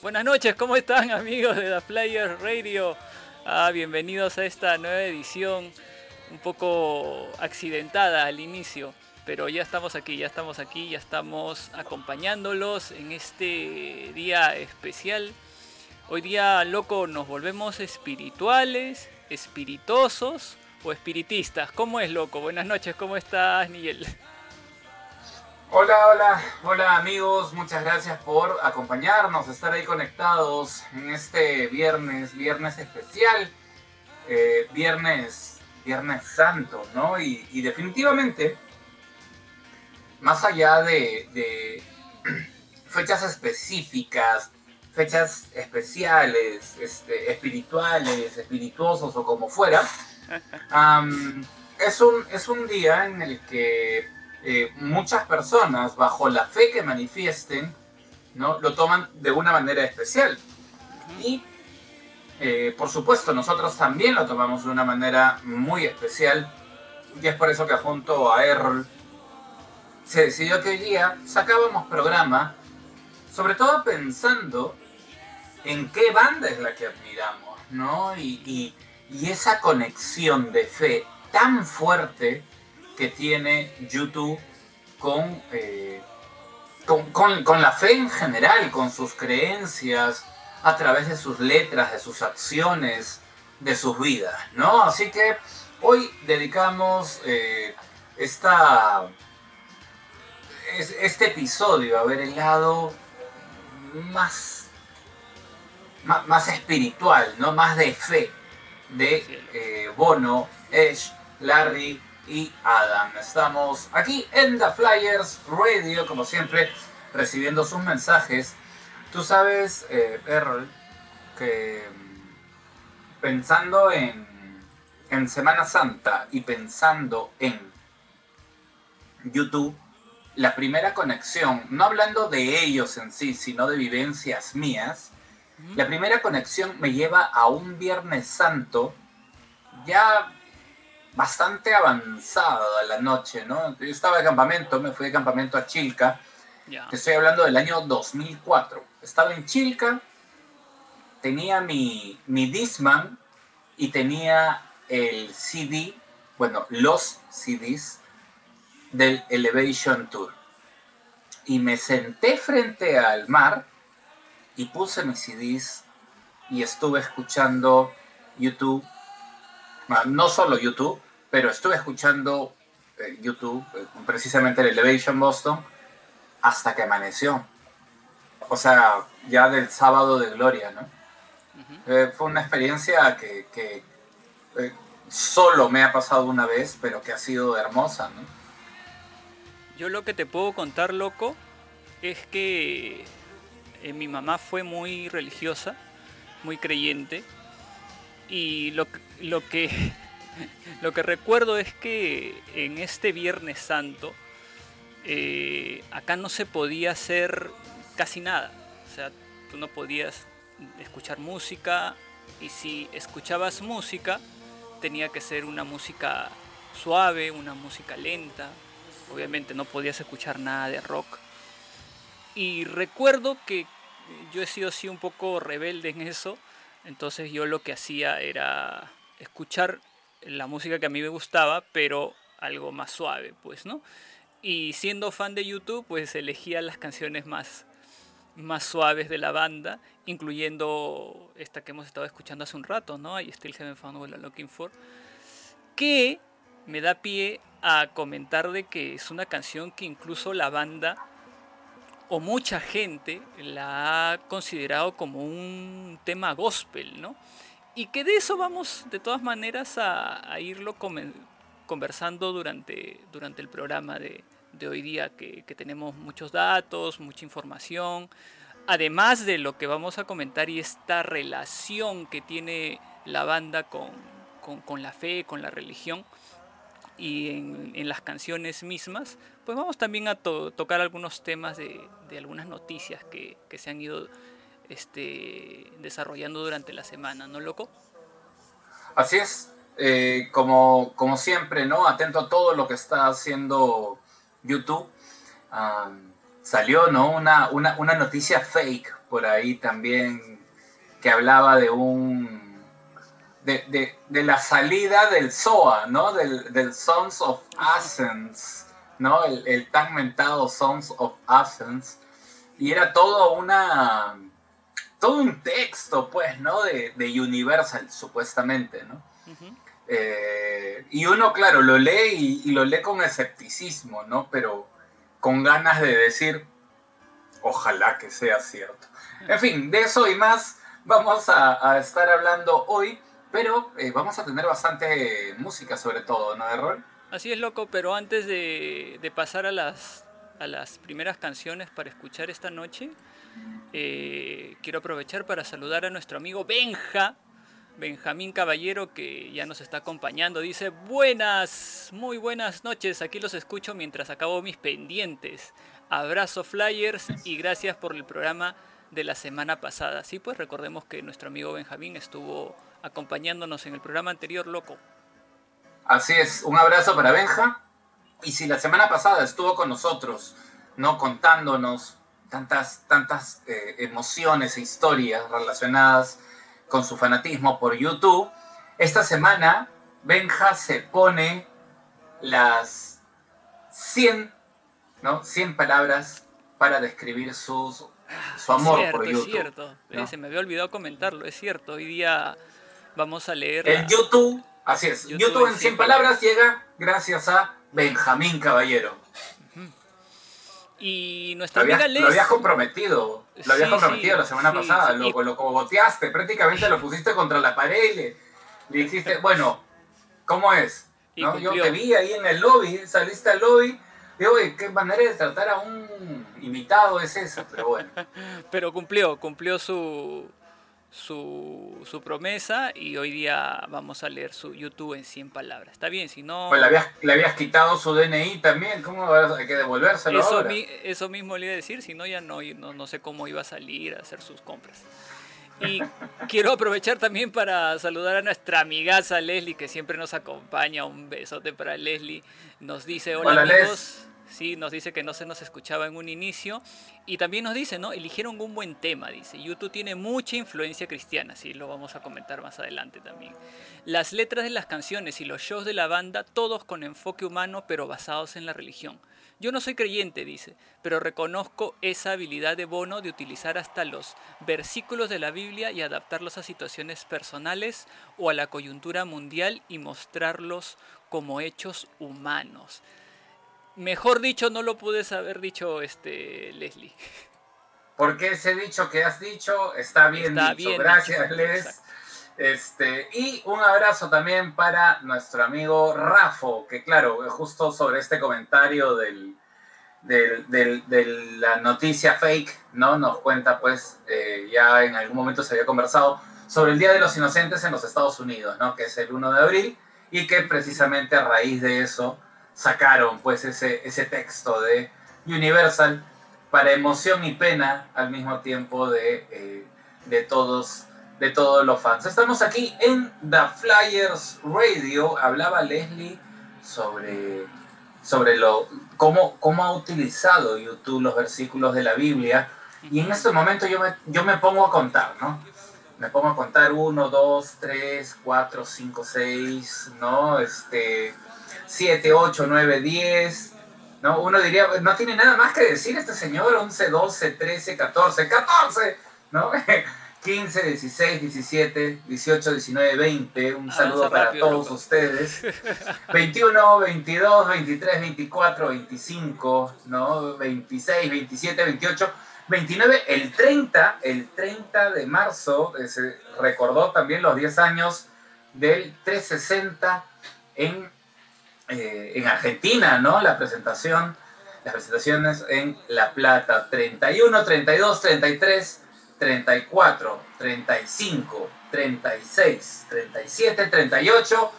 Buenas noches, ¿cómo están amigos de The Flyer Radio? Ah, bienvenidos a esta nueva edición, un poco accidentada al inicio, pero ya estamos aquí, ya estamos aquí, ya estamos acompañándolos en este día especial. Hoy día, loco, nos volvemos espirituales, espiritosos o espiritistas. ¿Cómo es, loco? Buenas noches, ¿cómo estás, Miguel? Hola, hola, hola amigos, muchas gracias por acompañarnos, estar ahí conectados en este viernes, viernes especial, eh, viernes, viernes santo, ¿no? Y, definitivamente, más allá de, de fechas específicas, fechas especiales, este, espirituales, espirituosos o como fuera, es, un, es un día en el que eh, muchas personas, bajo la fe que manifiesten, ¿no? lo toman de una manera especial. Y, eh, por supuesto, nosotros también lo tomamos de una manera muy especial. Y es por eso que junto a Errol se decidió que hoy día sacábamos programa, sobre todo pensando en qué banda es la que admiramos, ¿no? Y, y- y esa conexión de fe tan fuerte que tiene YouTube con, eh, con, con- con la fe en general, con sus creencias, a través de sus letras, de sus acciones, de sus vidas, ¿no? Así que hoy dedicamos eh, esta, es- este episodio a ver el lado más, más, más espiritual, ¿no? Más de fe de eh, Bono, Edge, Larry y Adam. Estamos aquí en The Flyers Radio, como siempre, recibiendo sus mensajes. Tú sabes, eh, Errol, que mm, pensando en, en Semana Santa y pensando en YouTube, la primera conexión, no hablando de ellos en sí, sino de vivencias mías, la primera conexión me lleva a un Viernes Santo ya bastante avanzado a la noche, ¿no? Yo estaba de campamento, me fui de campamento a Chilca, te estoy hablando del año 2004. Estaba en Chilca, tenía mi, mi Discman y tenía el CD, bueno, los CDs del Elevation Tour. Y me senté frente al mar y puse mis CDs y estuve escuchando YouTube, Ah, no solo YouTube, pero estuve escuchando eh, YouTube, eh, precisamente el Elevation Boston, hasta que amaneció. O sea, ya del sábado de gloria, ¿no? Eh, fue una experiencia que, que, solo me ha pasado una vez, pero que ha sido hermosa, ¿no? Yo lo que te puedo contar, loco, es que eh, mi mamá fue muy religiosa, muy creyente, y lo, lo que lo que recuerdo es que en este Viernes Santo eh, acá no se podía hacer casi nada, o sea, tú no podías escuchar música y si escuchabas música tenía que ser una música suave, una música lenta, obviamente no podías escuchar nada de rock. Y recuerdo que yo he sido así un poco rebelde en eso, entonces yo lo que hacía era escuchar la música que a mí me gustaba, pero algo más suave, pues, ¿no? Y siendo fan de YouTube, pues elegía las canciones más, más suaves de la banda, incluyendo esta que hemos estado escuchando hace un rato, ¿no? I Still Haven't Found What I'm Looking For, que me da pie a comentar de que es una canción que incluso la banda o mucha gente la ha considerado como un tema gospel, ¿no? Y que de eso vamos de todas maneras a, irlo conversando durante, durante el programa de, de hoy día, que, tenemos muchos datos, mucha información, además de lo que vamos a comentar y esta relación que tiene la banda con, con, la fe, con la religión y en las canciones mismas, pues vamos también a to- tocar algunos temas de, de algunas noticias que, que se han ido este, desarrollando durante la semana, ¿no, loco? Así es. eh, como, como siempre, ¿no? Atento a todo lo que está haciendo YouTube. salió, ¿no? Una, una, una noticia fake por ahí también que hablaba de un de, la salida del SOA, ¿no? Del, del Sons of Athens, ¿no? El, tan mentado Sons of Athens. Y era todo una. todo un texto, pues, ¿no? De, Universal, supuestamente, ¿no? Eh, y uno, claro, lo lee y, lo lee con escepticismo, ¿no? Pero con ganas de decir, ojalá que sea cierto. En fin, de eso y más vamos a, a estar hablando hoy. Pero eh, vamos a tener bastante música sobre todo, ¿no, Errol? Así es, loco, pero antes de, pasar a las, a las primeras canciones para escuchar esta noche, eh, quiero aprovechar para saludar a nuestro amigo Benja, Benjamín Caballero, que ya nos está acompañando. Dice, buenas, muy buenas noches, aquí los escucho mientras acabo mis pendientes. Abrazo Flyers y gracias por el programa de la semana pasada. Sí, pues recordemos que nuestro amigo Benjamín estuvo acompañándonos en el programa anterior, loco. Así es, un abrazo para Benja. Y si la semana pasada estuvo con nosotros, ¿no? Contándonos tantas, tantas eh, emociones e historias relacionadas con su fanatismo por YouTube, esta semana Benja se pone las 100, ¿no? 100 palabras para describir sus, su amor por YouTube. Es cierto, se me había olvidado comentarlo, es cierto. Hoy día Vamos a leer. El YouTube, así es. YouTube, en 100 palabras llega gracias a Benjamín Caballero. Y nuestra amiga Lo habías comprometido. Lo habías comprometido la semana pasada. Lo, lo boteaste. Prácticamente lo pusiste contra la pared y le, dijiste, bueno, ¿cómo es? ¿No? Yo te vi ahí en el lobby, saliste al lobby. Digo, qué manera de tratar a un invitado es esa, pero bueno. pero cumplió, cumplió su, su, su, promesa y hoy día vamos a leer su YouTube en 100 palabras. Está bien, si no... Pues le habías, le habías quitado su DNI también, ¿cómo hay que devolvérselo eso, ahora? eso mismo le iba a decir, si no ya no, no, no sé cómo iba a salir a hacer sus compras. Y quiero aprovechar también para saludar a nuestra amigaza Leslie, que siempre nos acompaña. Un besote para Leslie. Nos dice, hola, amigos. ¿Sí? Nos dice que no se nos escuchaba en un inicio. Y también nos dice, ¿no? Eligieron un buen tema, dice. YouTube tiene mucha influencia cristiana, sí, lo vamos a comentar más adelante también. Las letras de las canciones y los shows de la banda, todos con enfoque humano, pero basados en la religión. Yo no soy creyente, dice, pero reconozco esa habilidad de Bono de utilizar hasta los versículos de la Biblia y adaptarlos a situaciones personales o a la coyuntura mundial y mostrarlos como hechos humanos. Mejor dicho, no lo pude haber dicho este Leslie. Porque ese dicho que has dicho está bien dicho. Gracias, Les. Este, y un abrazo también para nuestro amigo Rafo, que claro, justo sobre este comentario del, de la noticia fake, ¿no? Nos cuenta, pues, eh, ya en algún momento se había conversado sobre el Día de los Inocentes en los Estados Unidos, ¿no? Que es el 1 de abril, y que precisamente a raíz de eso sacaron pues ese, ese texto de Universal para emoción y pena al mismo tiempo de, eh, de, todos, de todos los fans. Estamos aquí en The Flyers Radio. Hablaba Leslie sobre, sobre lo, cómo, cómo ha utilizado YouTube los versículos de la Biblia. Y en este momento yo me, yo me pongo a contar, ¿no? Me pongo a contar uno, dos, tres, cuatro, cinco, seis, ¿no? Este, 7, 8, 9, 10. ¿no? Uno diría, no tiene nada más que decir este señor, 11, 12, 13, 14, 14, ¿no? 15, 16, 17, 18, 19, 20. Un saludo para todos ustedes. 21, 22, 23, 24, 25, ¿no? 26, 27, 28, 29. El 30, el 30 de marzo, eh, se recordó también los 10 años del 360 en eh, en Argentina, ¿no? La presentación, las presentaciones en La Plata, 31, 32, 33, 34, 35, 36, 37, 38,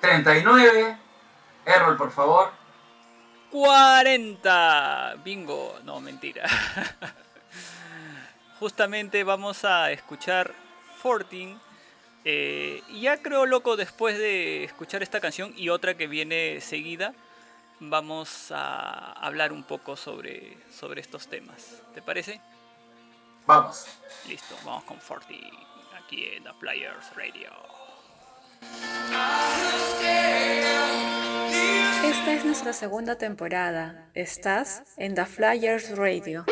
39. Errol, por favor. 40. Bingo. No, mentira. Justamente vamos a escuchar 14 Eh, ya creo, loco, después de escuchar esta canción y otra que viene seguida, vamos a hablar un poco sobre, sobre estos temas. ¿Te parece? Vamos. Listo, vamos con Forty aquí en The Flyers Radio. Esta es nuestra segunda temporada. Estás en The Flyers Radio.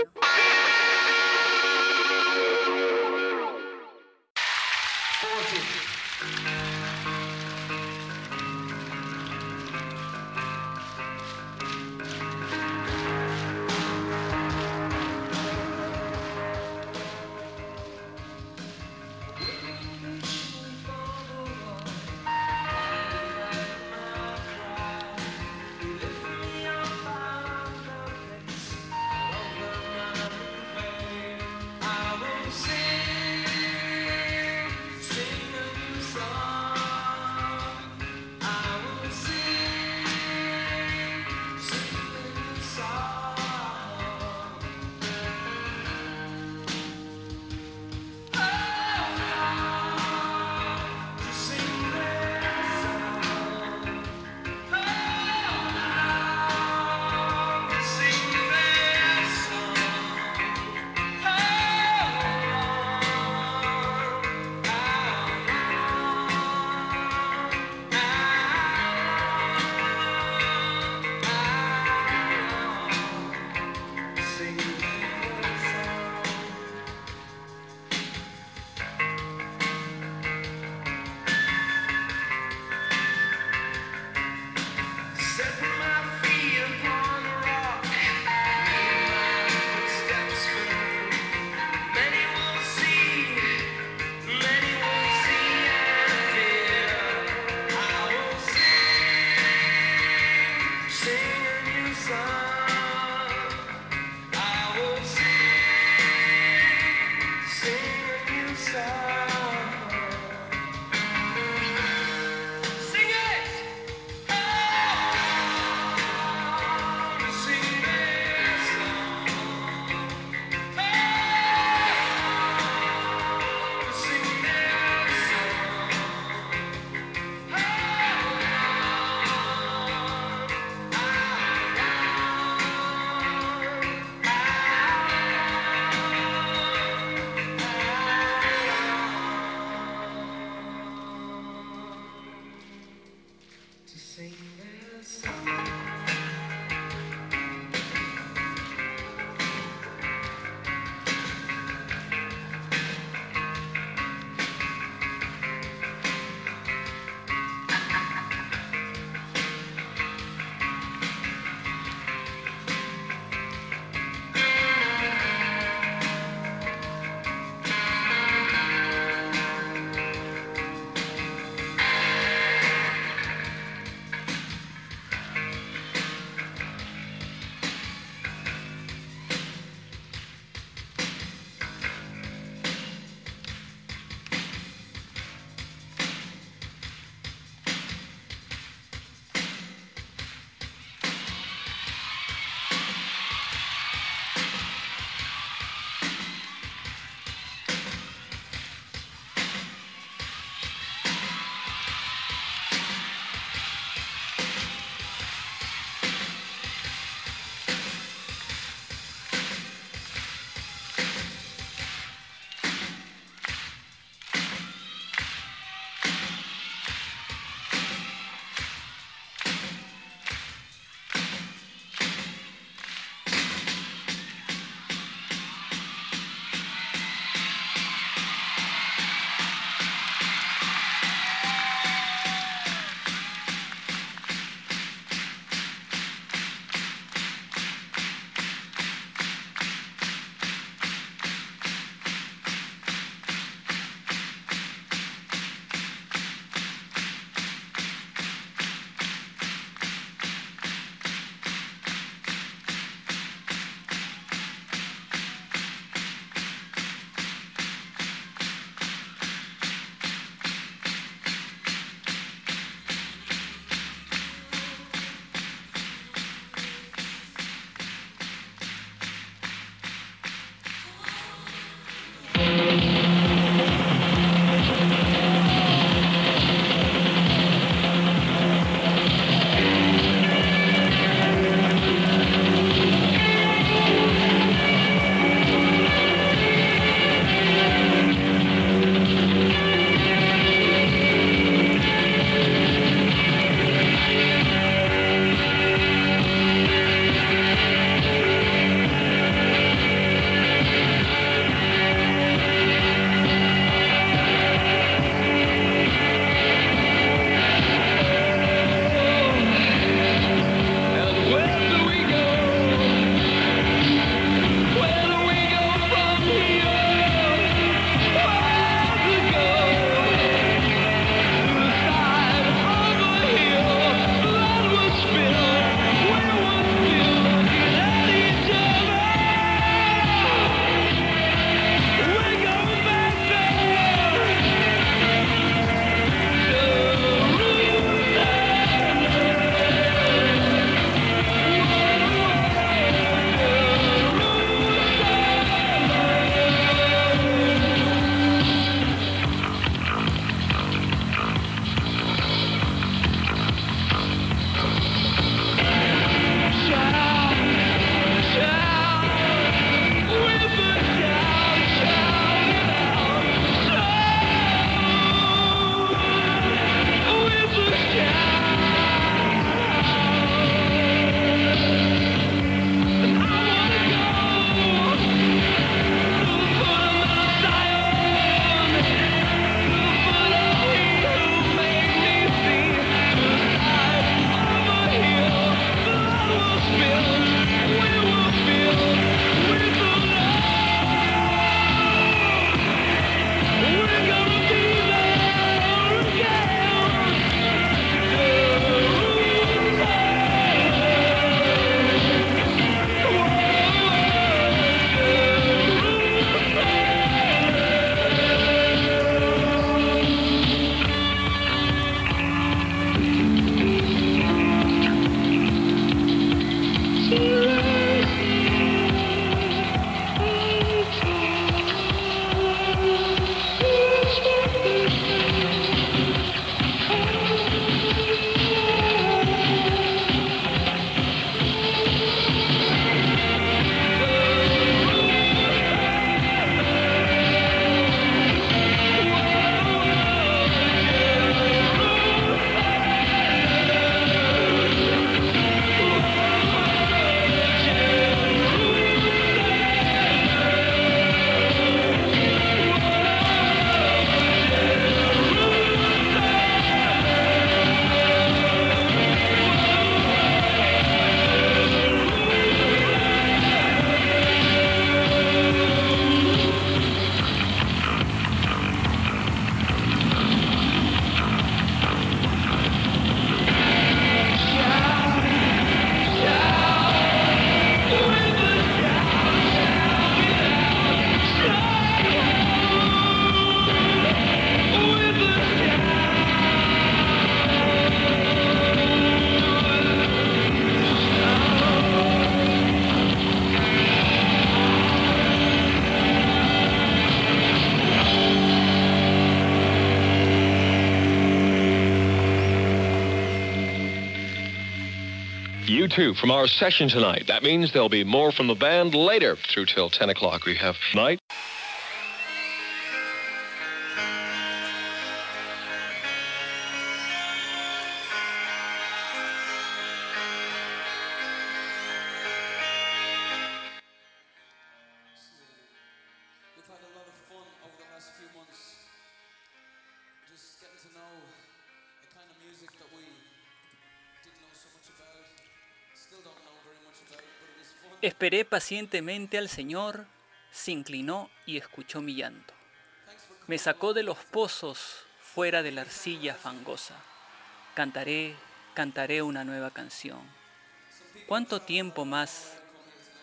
You too, from our session tonight. That means there'll be more from the band later through till 10 o'clock. We have night. Pacientemente al Señor, se inclinó y escuchó mi llanto. Me sacó de los pozos fuera de la arcilla fangosa. Cantaré, cantaré una nueva canción. ¿Cuánto tiempo más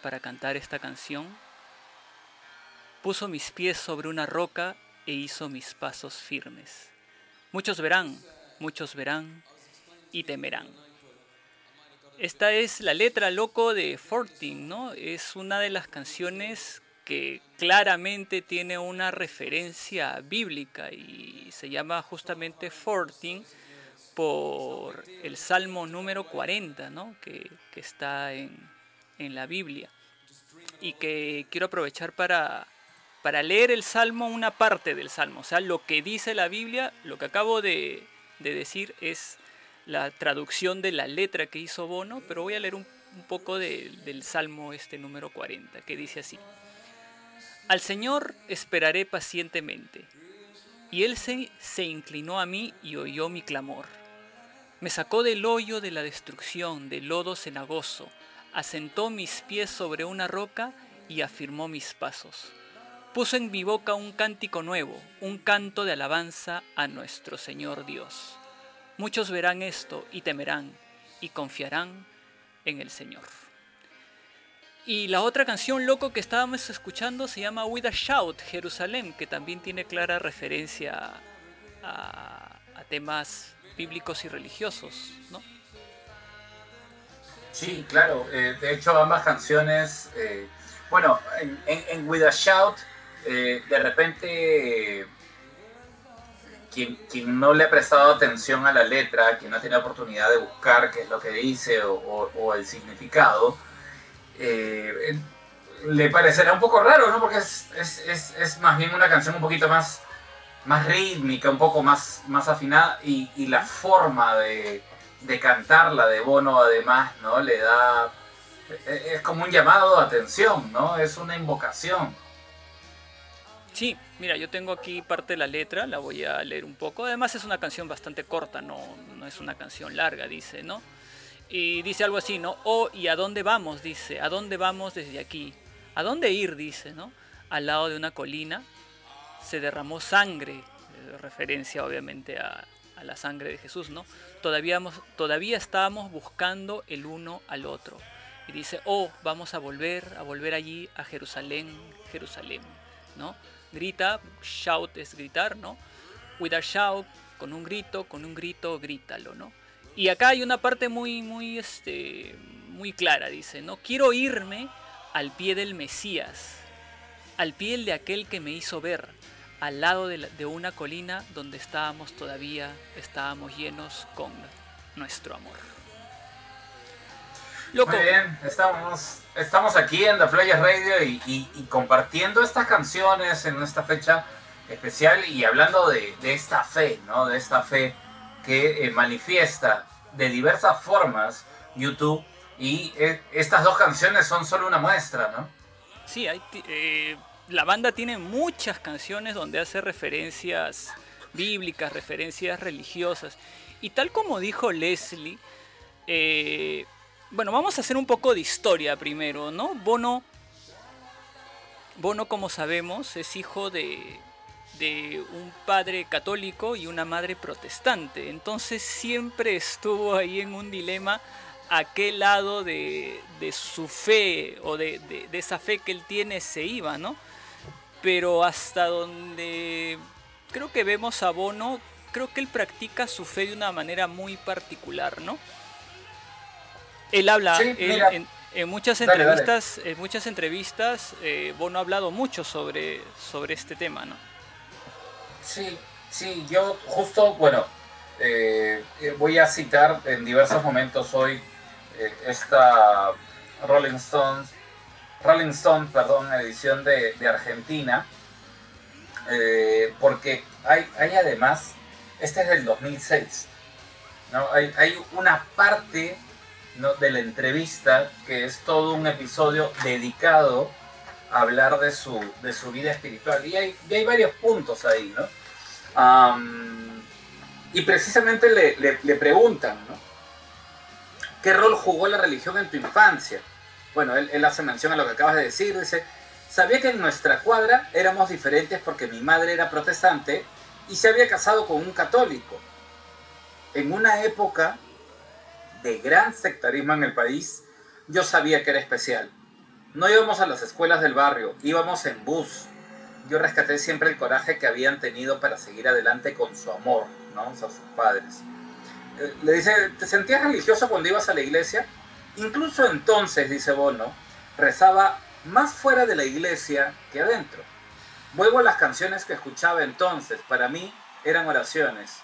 para cantar esta canción? Puso mis pies sobre una roca e hizo mis pasos firmes. Muchos verán, muchos verán y temerán. Esta es la letra loco de Fortin, ¿no? Es una de las canciones que claramente tiene una referencia bíblica y se llama justamente Fortin por el Salmo número 40, ¿no? Que, que está en, en la Biblia. Y que quiero aprovechar para, para leer el Salmo, una parte del Salmo. O sea, lo que dice la Biblia, lo que acabo de, de decir es la traducción de la letra que hizo Bono, pero voy a leer un, poco de- del Salmo este número 40, que dice así. Al Señor esperaré pacientemente, y Él se, se inclinó a mí y oyó mi clamor. Me sacó del hoyo de la destrucción, del lodo cenagoso, asentó mis pies sobre una roca y afirmó mis pasos. Puso en mi boca un cántico nuevo, un canto de alabanza a nuestro Señor Dios. Muchos verán esto y temerán y confiarán en el Señor. Y la otra canción loco que estábamos escuchando se llama With a Shout, Jerusalén, que también tiene clara referencia a, temas bíblicos y religiosos, ¿no? Sí, claro. eh, de hecho, ambas canciones, eh, bueno, en, With a Shout, eh, de repente, quien, no le ha prestado atención a la letra, quien no ha tenido oportunidad de buscar qué es lo que dice o, el significado, eh, le parecerá un poco raro, ¿no? Porque es, es- más bien una canción un poquito más, más rítmica, un poco más, más afinada y, la forma de, de cantarla de Bono además, ¿no? Le da... e- Es como un llamado de atención, ¿no? Es una invocación. Sí, mira, yo tengo aquí parte de la letra, la voy a leer un poco. Además es una canción bastante corta, no, no es una canción larga, dice, ¿no? Y dice algo así, ¿no? Oh, ¿y a dónde vamos? Dice, ¿a dónde vamos desde aquí? ¿A dónde ir? Dice, ¿no? Al lado de una colina se derramó sangre, eh, referencia obviamente a, la sangre de Jesús, ¿no? Todavía, todavía estábamos buscando el uno al otro. Y dice, oh, vamos a volver, a volver allí a Jerusalén, Jerusalén, ¿no? Grita, shout es gritar, ¿no? With a shout, con un grito, con un grito, grítalo, ¿no? Y acá hay una parte muy, muy, este, muy clara, dice, ¿no? Quiero irme al pie del Mesías, al pie de aquel que me hizo ver, al lado de, una colina donde estábamos todavía, estábamos llenos con nuestro amor. Loco, Muy bien, estamos, estamos aquí en The Flyers Radio y, y- y compartiendo estas canciones en esta fecha especial y hablando de, de esta fe, ¿no? De esta fe que eh, manifiesta de diversas formas YouTube y eh, estas dos canciones son solo una muestra, ¿no? Sí, hay eh, la banda tiene muchas canciones donde hace referencias bíblicas, referencias religiosas. Y tal como dijo Leslie, eh, bueno, vamos a hacer un poco de historia primero, ¿no? Bono, Bono como sabemos, es hijo de, un padre católico y una madre protestante. Entonces siempre estuvo ahí en un dilema a qué lado de, su fe o de- de esa fe que él tiene se iba, ¿no? Pero hasta donde creo que vemos a Bono, creo que él practica su fe de una manera muy particular, ¿no? Él habla, Sí, él mira. en, en muchas Dale, dale. entrevistas, en muchas entrevistas, eh, Bono ha hablado mucho sobre, sobre este tema, ¿no? Sí, sí, yo justo, bueno, eh, eh, voy a citar en diversos momentos hoy eh, esta Rolling Stones, Rolling Stone, perdón, edición de, de Argentina, porque hay, hay además, este es del 2006, ¿no? hay, hay una parte de la entrevista que es todo un episodio dedicado a hablar de su, de su vida espiritual. Y hay, y hay varios puntos ahí, ¿no? Y precisamente le, le- preguntan. ¿Qué rol jugó la religión en tu infancia? Bueno, él, él hace mención a lo que acabas de decir, dice, sabía que en nuestra cuadra éramos diferentes porque mi madre era protestante y se había casado con un católico. En una época de gran sectarismo en el país, yo sabía que era especial. No íbamos a las escuelas del barrio, íbamos en bus. Yo rescaté siempre el coraje que habían tenido para seguir adelante con su amor, ¿no? O sea, sus padres. Eh, Le dice, ¿te sentías religioso cuando ibas a la iglesia? Incluso entonces, dice Bono, rezaba más fuera de la iglesia que adentro. Vuelvo a las canciones que escuchaba entonces. Para mí eran oraciones.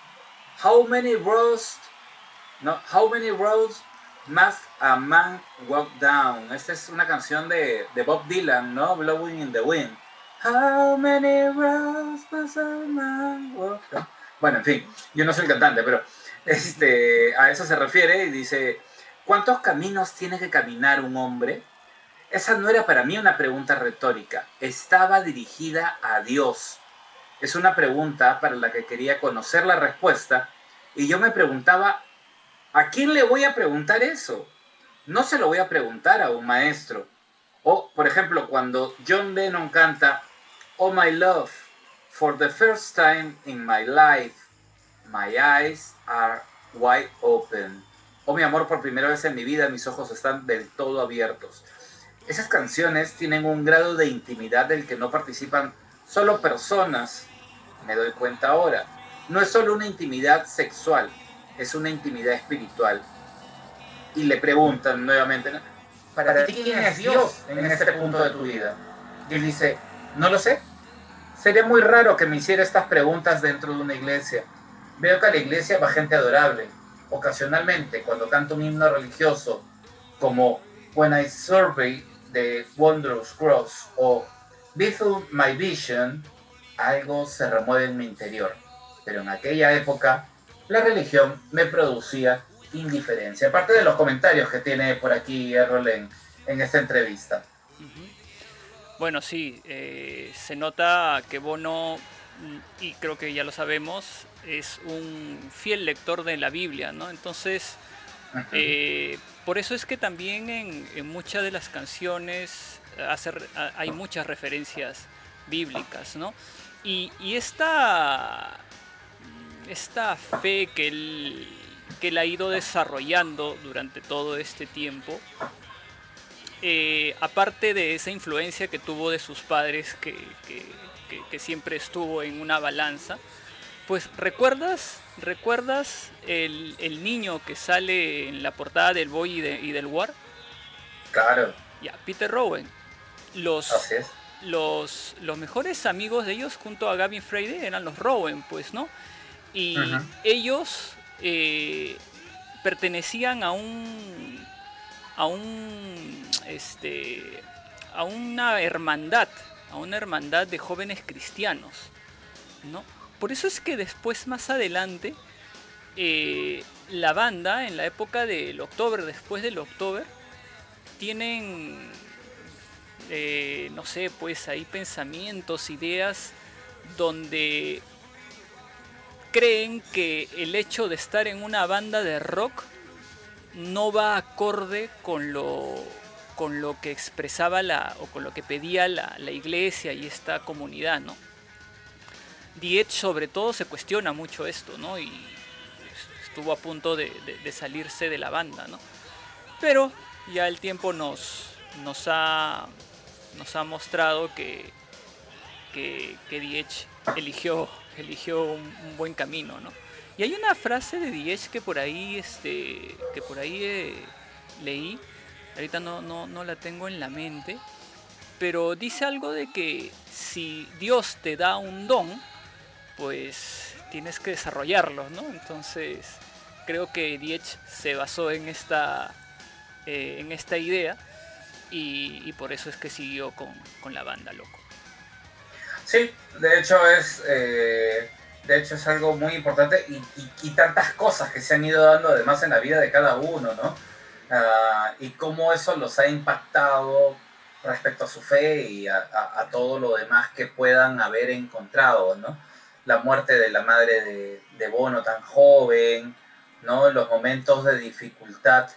How many roads, no, how many roads must a man walk down? Esta es una canción de, de Bob Dylan, ¿no? Blowing in the wind. How many roads must a man walk down? Bueno, en fin, yo no soy el cantante, pero este, a eso se refiere y dice, ¿cuántos caminos tiene que caminar un hombre? Esa no era para mí una pregunta retórica, estaba dirigida a Dios. Es una pregunta para la que quería conocer la respuesta y yo me preguntaba, ¿a quién le voy a preguntar eso? No se lo voy a preguntar a un maestro. O, por ejemplo, cuando John Lennon canta, Oh my love, for the first time in my life, my eyes are wide open. Oh mi amor, por primera vez en mi vida mis ojos están del todo abiertos. Esas canciones tienen un grado de intimidad del que no participan solo personas, me doy cuenta ahora. No es solo una intimidad sexual, es una intimidad espiritual. Y le preguntan nuevamente, ¿no? ¿para ti quién es Dios en este punto de tu vida? Y dice, no lo sé. Sería muy raro que me hiciera estas preguntas dentro de una iglesia. Veo que a la iglesia va gente adorable. Ocasionalmente, cuando canto un himno religioso, como When I Survey the Wondrous Cross o Before My Vision, algo se remueve en mi interior. Pero en aquella época, la religión me producía indiferencia. Aparte de los comentarios que tiene por aquí Errol en, en esta entrevista. Bueno, sí, eh, se nota que Bono, mm, y creo que ya lo sabemos, es un fiel lector de la Biblia, ¿no? Entonces, eh, por eso es que también en, en muchas de las canciones hace hay muchas referencias bíblicas, ¿no? Y, y esta, esta fe que él, que él ha ido desarrollando durante todo este tiempo, eh, aparte de esa influencia que tuvo de sus padres, que, que- que- que siempre estuvo en una balanza, pues recuerdas, recuerdas el, el niño que sale en la portada del Boy y, de- y del War, Claro, ya, Peter Rowan. Los, así es. los, los mejores amigos de ellos junto a Gavin Friday eran los Rowan, pues, ¿no? Y ellos eh, pertenecían a un a un este a una hermandad, a una hermandad de jóvenes cristianos, ¿no? Por eso es que después más adelante eh, la banda en la época del October, después del October, tienen eh, no sé, pues ahí pensamientos, ideas donde creen que el hecho de estar en una banda de rock no va acorde con lo con lo que expresaba la o con lo que pedía la, la iglesia y esta comunidad, ¿no? Diez sobre todo se cuestiona mucho esto, ¿no? Y estuvo a punto de salirse de la banda, ¿no? Pero ya el tiempo nos, nos, ha, nos ha mostrado que, que, que Diech eligió, eligió un, buen camino, ¿no? Y hay una frase de Diech que por ahí, este, que por ahí eh, leí, ahorita no, no, no la tengo en la mente, pero dice algo de que si Dios te da un don, pues tienes que desarrollarlo, ¿no? Entonces creo que Diech se basó en esta eh, en esta idea y, y por eso es que siguió con, con la banda, loco. Sí, de hecho es, eh, de hecho es algo muy importante y, tantas cosas que se han ido dando además en la vida de cada uno, ¿no? Ah, y cómo eso los ha impactado respecto a su fe y a, todo lo demás que puedan haber encontrado, ¿no? La muerte de la madre de, Bono tan joven, ¿no? Los momentos de dificultad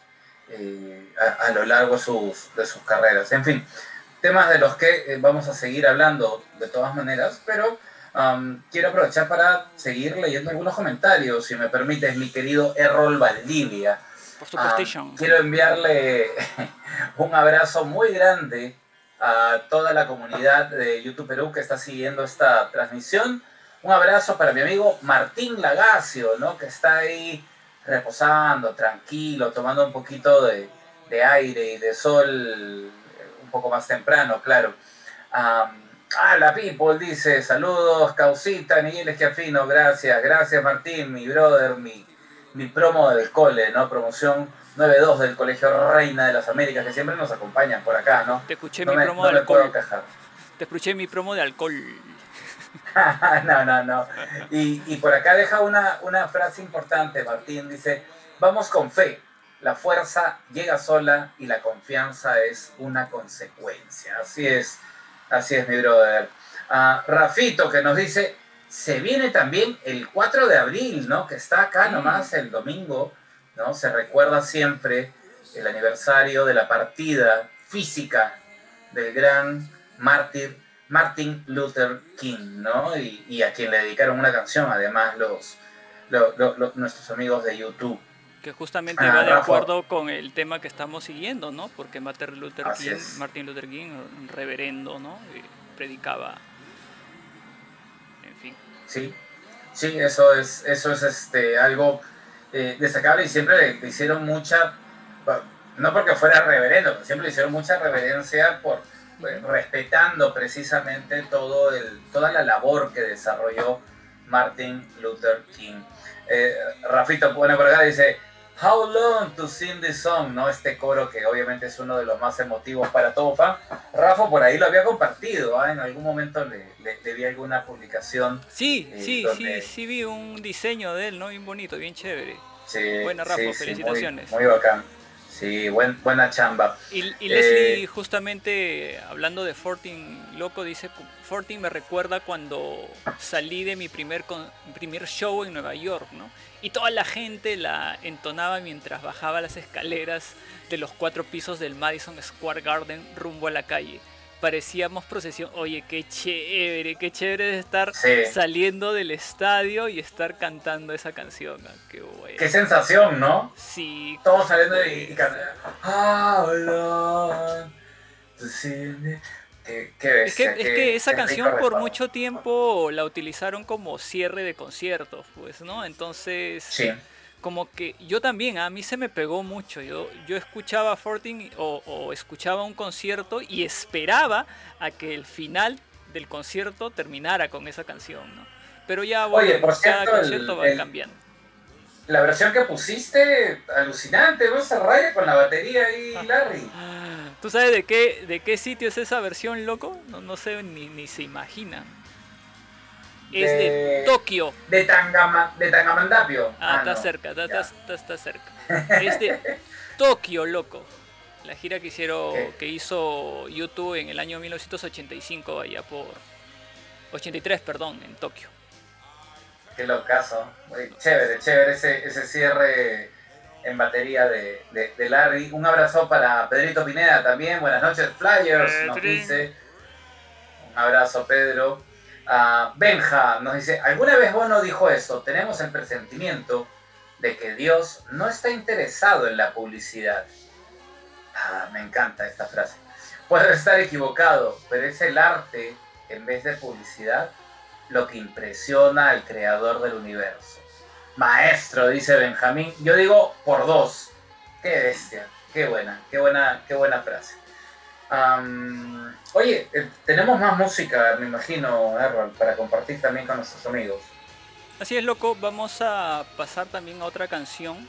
eh, a, lo largo sus, de sus carreras. En fin, temas de los que eh, vamos a seguir hablando de todas maneras, pero quiero aprovechar para seguir leyendo algunos comentarios, si me permites, mi querido Errol Valdivia. Por quiero enviarle un abrazo muy grande a toda la comunidad de YouTube Perú que está siguiendo esta transmisión. Un abrazo para mi amigo Martín Lagacio, ¿no? que está ahí reposando, tranquilo, tomando un poquito de, de aire y de sol un poco más temprano, claro. Am, ah, la People dice, saludos, Causita, Miguel Esquiafino, gracias, gracias Martín, mi brother, mi, mi promo del cole, ¿no? Promoción 9-2 del Colegio Reina de las Américas, que siempre nos acompañan por acá, ¿no? Te escuché No mi me, promo no de me puedo alcohol. Te escuché mi promo de alcohol. no, no, no. Y, y por acá deja una, una frase importante, Martín. Dice, vamos con fe. La fuerza llega sola y la confianza es una consecuencia. Así es, así es, mi brother. Ah, Rafito que nos dice, se viene también el 4 de abril, ¿no? Que está acá nomás el domingo, ¿no? Se recuerda siempre el aniversario de la partida física del gran mártir Martin Luther King, ¿no? Y, y a quien le dedicaron una canción, además, los, lo- lo- lo- nuestros amigos de YouTube. Que justamente Ah, va de acuerdo con el tema que estamos siguiendo, ¿no? Porque Martin Luther Así King, es. Martin Luther King, un reverendo, ¿no? Y predicaba. En fin. Sí, sí, eso es, eso es este, algo eh, destacable y siempre le, hicieron mucha, no porque fuera reverendo, pero siempre le hicieron mucha reverencia por eh, respetando precisamente todo el, toda la labor que desarrolló Martin Luther King. Eh, Rafito pone por acá, dice, How long to sing this song, ¿no? Este coro que obviamente es uno de los más emotivos para todo fan. Rafa por ahí lo había compartido, ¿ah? en algún momento le, le- le vi alguna publicación. Sí, Eh, sí, donde- sí, sí vi un diseño de él, ¿no? Bien bonito, bien chévere. Sí, Buena, Rafa, sí, sí, felicitaciones. muy, muy bacán. Sí, buen, buena chamba. Y, y Eh, Leslie, justamente hablando de Fortin Loco, dice: Fortin me recuerda cuando salí de mi primer, con- primer show en Nueva York, ¿no? Y toda la gente la entonaba mientras bajaba las escaleras de los cuatro pisos del Madison Square Garden rumbo a la calle. Parecíamos procesión. Oye, qué chévere, qué chévere de estar Sí. saliendo del estadio y estar cantando esa canción. ah, Qué bueno. Qué sensación, ¿no? Sí, Todos saliendo y, y cantando. This- Qué, qué Es que, bestia, es que esa canción por mucho tiempo la utilizaron como cierre de conciertos, pues, ¿no? Entonces, Sí, como que yo también, a mí se me pegó mucho. Yo, yo escuchaba Fortin o, o escuchaba un concierto y esperaba a que el final del concierto terminara con esa canción, ¿no? Pero ya, bueno, Oye, por cada cierto, el- concierto va el- cambiando. la versión que pusiste, alucinante, ¿no? Se raya con la batería ahí, Larry. ¿Tú sabes de qué, de qué sitio es esa versión, loco? No, no sé, ni, ni se imagina. Es de Tokio. De, Tangama, de Tangamandapio. Ah, está no, cerca, está, está- está- está cerca. Es de Tokio, loco. La gira que hicieron, que hizo YouTube en el año 1985, allá por 83, perdón, en Tokio. Qué locazo. Muy chévere, chévere ese, ese cierre en batería de, de- de Larry. Un abrazo para Pedrito Pineda también. Buenas noches, Flyers, nos dice. Un abrazo, Pedro. Ah, Benja nos dice, ¿alguna vez Bono dijo eso? Tenemos el presentimiento de que Dios no está interesado en la publicidad. Ah, me encanta esta frase. Puedo estar equivocado, pero es el arte en vez de publicidad lo que impresiona al creador del universo. Maestro, dice Benjamín. Yo digo por dos. Qué bestia. Qué buena, qué buena, qué buena frase. Oye, eh, tenemos más música, me imagino, Errol, para compartir también con nuestros amigos. Así es, loco. Vamos a pasar también a otra canción.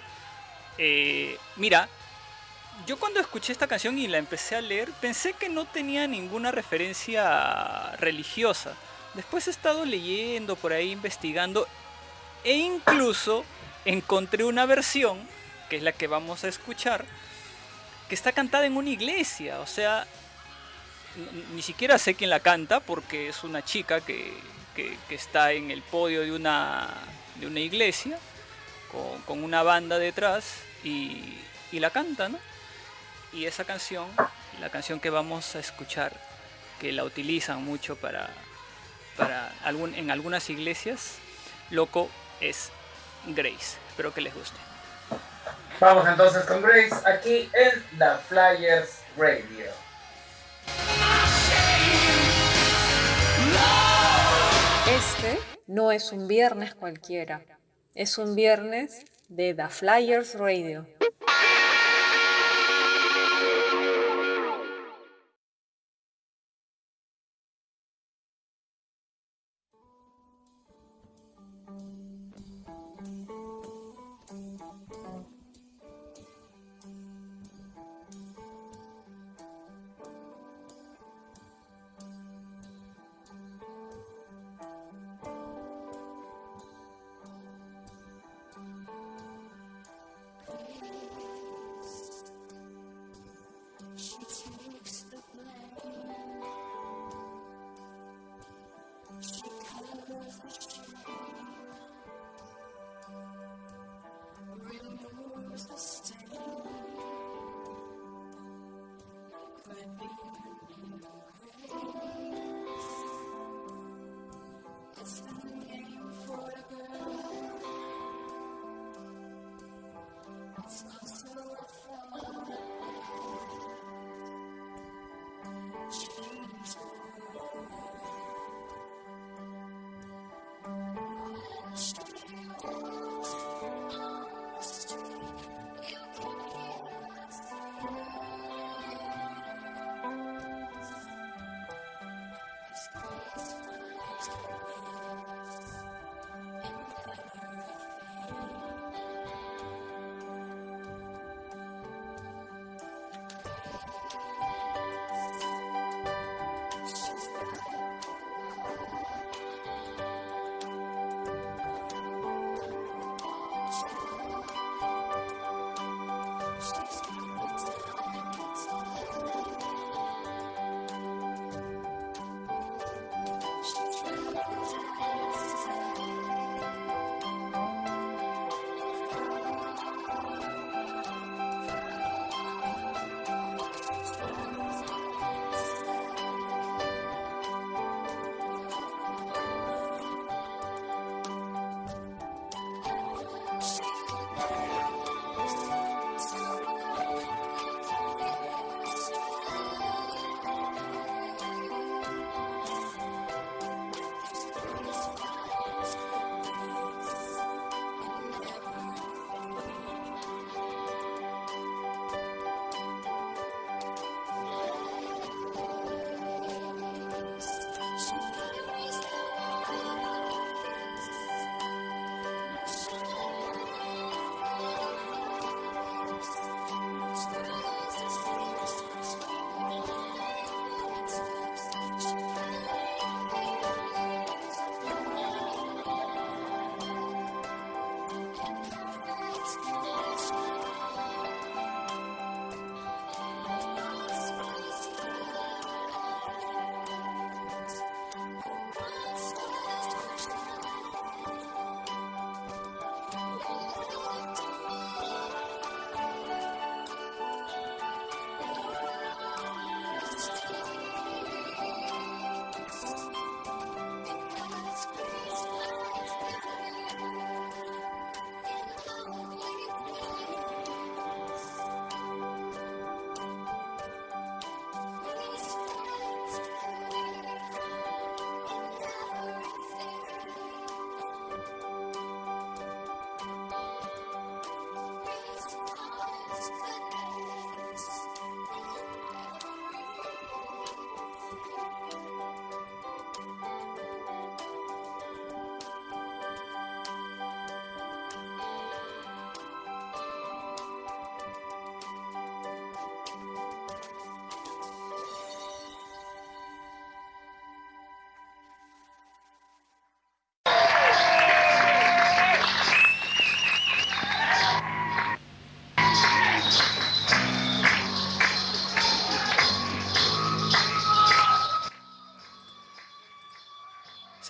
Eh, mira, yo cuando escuché esta canción y la empecé a leer, pensé que no tenía ninguna referencia religiosa. Después he estado leyendo por ahí, investigando, e incluso encontré una versión, que es la que vamos a escuchar, que está cantada en una iglesia. O sea, ni siquiera sé quién la canta, porque es una chica que, que, está en el podio de una, de una iglesia, con, con una banda detrás, y, y la canta. Y esa canción, la canción que vamos a escuchar, que la utilizan mucho para, para algún, en algunas iglesias, loco, es Grace. Espero que les guste. Vamos entonces con Grace aquí en The Flyers Radio. No es un viernes cualquiera, es un viernes de The Flyers Radio.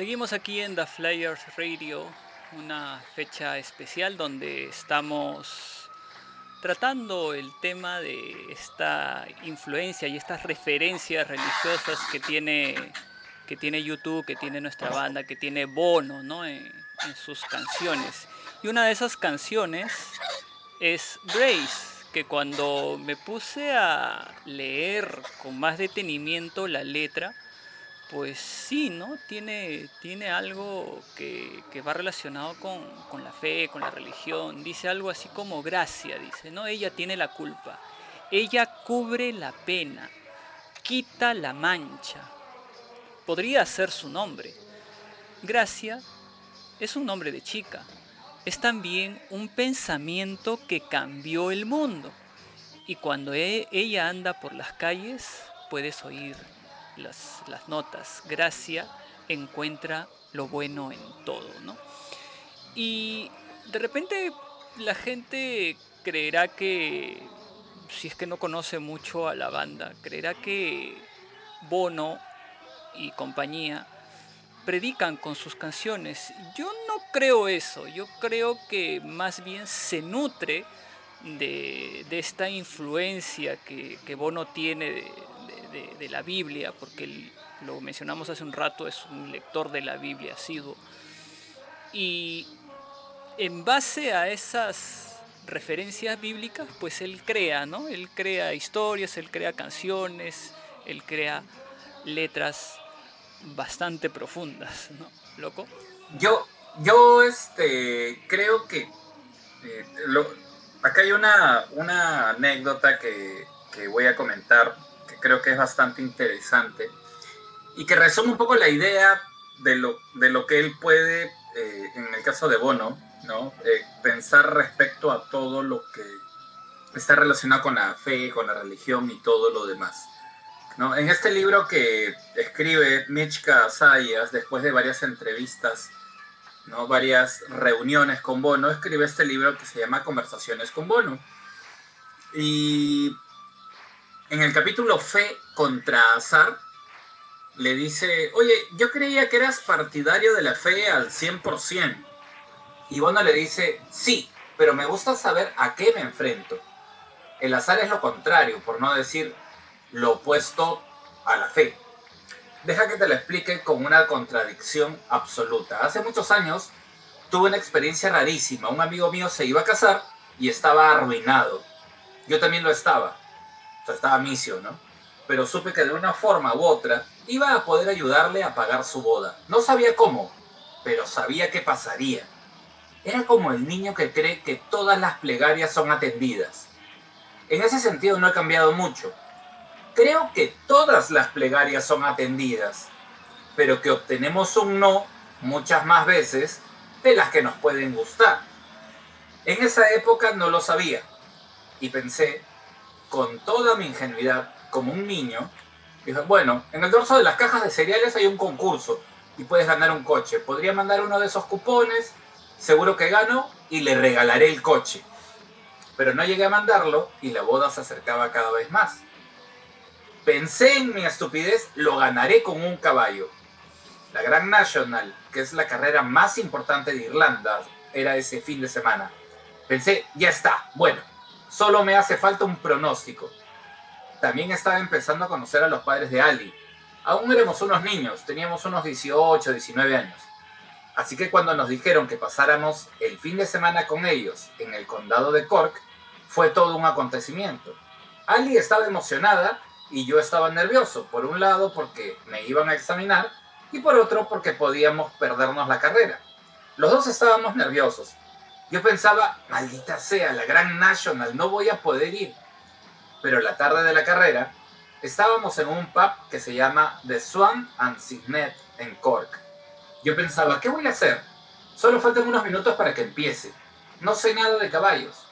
Seguimos aquí en The Flyers Radio, una fecha especial donde estamos tratando el tema de esta influencia y estas referencias religiosas que tiene, que tiene YouTube, que tiene nuestra banda, que tiene Bono ¿no? en, en sus canciones. Y una de esas canciones es Grace, que cuando me puse a leer con más detenimiento la letra, pues sí, ¿no? Tiene, tiene algo que, que va relacionado con, con, la fe, con la religión. Dice algo así como gracia, dice, ¿no? Ella tiene la culpa. Ella cubre la pena, quita la mancha. Podría ser su nombre. Gracia es un nombre de chica. Es también un pensamiento que cambió el mundo. Y cuando e, ella anda por las calles, puedes oír las, notas. Gracia encuentra lo bueno en todo, ¿no? Y de repente la gente creerá que, si es que no conoce mucho a la banda, creerá que Bono y compañía predican con sus canciones. Yo no creo eso, yo creo que más bien se nutre de, de esta influencia que, que Bono tiene de, la Biblia, porque lo mencionamos hace un rato, es un lector de la Biblia sido Y en base a esas referencias bíblicas, pues él crea, ¿no? Él crea historias, él crea canciones, él crea letras bastante profundas, ¿no? ¿Loco? Yo, yo este, creo que eh, acá hay una, una anécdota que, que voy a comentar creo que es bastante interesante y que resume un poco la idea de lo, de lo que él puede, eh, en el caso de Bono, ¿no? Eh, pensar respecto a todo lo que está relacionado con la fe, con la religión y todo lo demás. ¿no? En este libro que escribe Michka Sayas, después de varias entrevistas, ¿no? varias reuniones con Bono, escribe este libro que se llama Conversaciones con Bono. Y en el capítulo Fe contra Azar, le dice, oye, yo creía que eras partidario de la fe al 100%. Y Bono le dice, sí, pero me gusta saber a qué me enfrento. El azar es lo contrario, por no decir lo opuesto a la fe. Deja que te lo explique con una contradicción absoluta. Hace muchos años tuve una experiencia rarísima. Un amigo mío se iba a casar y estaba arruinado. Yo también lo estaba. O sea, estaba ¿no? Pero supe que de una forma u otra iba a poder ayudarle a pagar su boda. No sabía cómo, pero sabía que pasaría. Era como el niño que cree que todas las plegarias son atendidas. En ese sentido no he cambiado mucho creo que todas las plegarias son atendidas, pero que obtenemos un no muchas más veces de las que nos pueden gustar. En esa época no lo sabía y pensé, con toda mi ingenuidad, como un niño, dije, bueno, en el dorso de las cajas de cereales hay un concurso y puedes ganar un coche. Podría mandar uno de esos cupones, seguro que gano y le regalaré el coche. Pero no llegué a mandarlo y la boda se acercaba cada vez más. Pensé en mi estupidez, lo ganaré con un caballo. La Grand National, que es la carrera más importante de Irlanda, era ese fin de semana. Pensé, ya está, bueno, solo me hace falta un pronóstico. También estaba empezando a conocer a los padres de Ali. Aún éramos unos niños, teníamos unos 18, 19 años. Así que cuando nos dijeron que pasáramos el fin de semana con ellos en el condado de Cork, fue todo un acontecimiento. Ali estaba emocionada y yo estaba nervioso, por un lado porque me iban a examinar y por otro porque podíamos perdernos la carrera. Los dos estábamos nerviosos. Yo pensaba, maldita sea, la Gran National, no voy a poder ir. Pero la tarde de la carrera, estábamos en un pub que se llama The Swan and Signet en Cork. Yo pensaba, ¿qué voy a hacer? Solo faltan unos minutos para que empiece. No sé nada de caballos.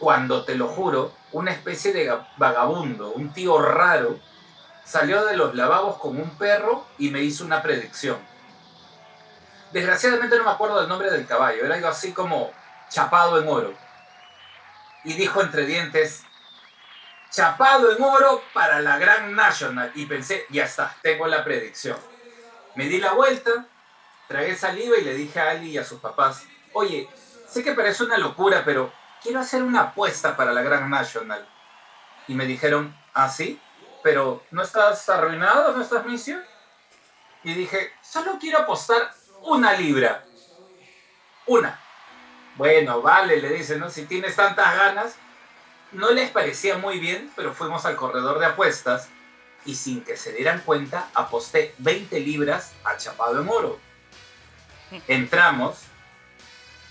Cuando, te lo juro, una especie de vagabundo, un tío raro, salió de los lavabos con un perro y me hizo una predicción. Desgraciadamente no me acuerdo del nombre del caballo, era algo así como chapado en oro. Y dijo entre dientes, chapado en oro para la Gran National. Y pensé, ya está, tengo la predicción. Me di la vuelta, tragué saliva y le dije a Ali y a sus papás, oye, sé que parece una locura, pero quiero hacer una apuesta para la Grand National. Y me dijeron, ¿ah, sí? Pero ¿no estás arruinado? ¿No estás misio? Y dije, solo quiero apostar una libra. Una. Bueno, vale, le dicen, ¿no? Si tienes tantas ganas. No les parecía muy bien, pero fuimos al corredor de apuestas y sin que se dieran cuenta aposté 20 libras a chapado en oro. Entramos,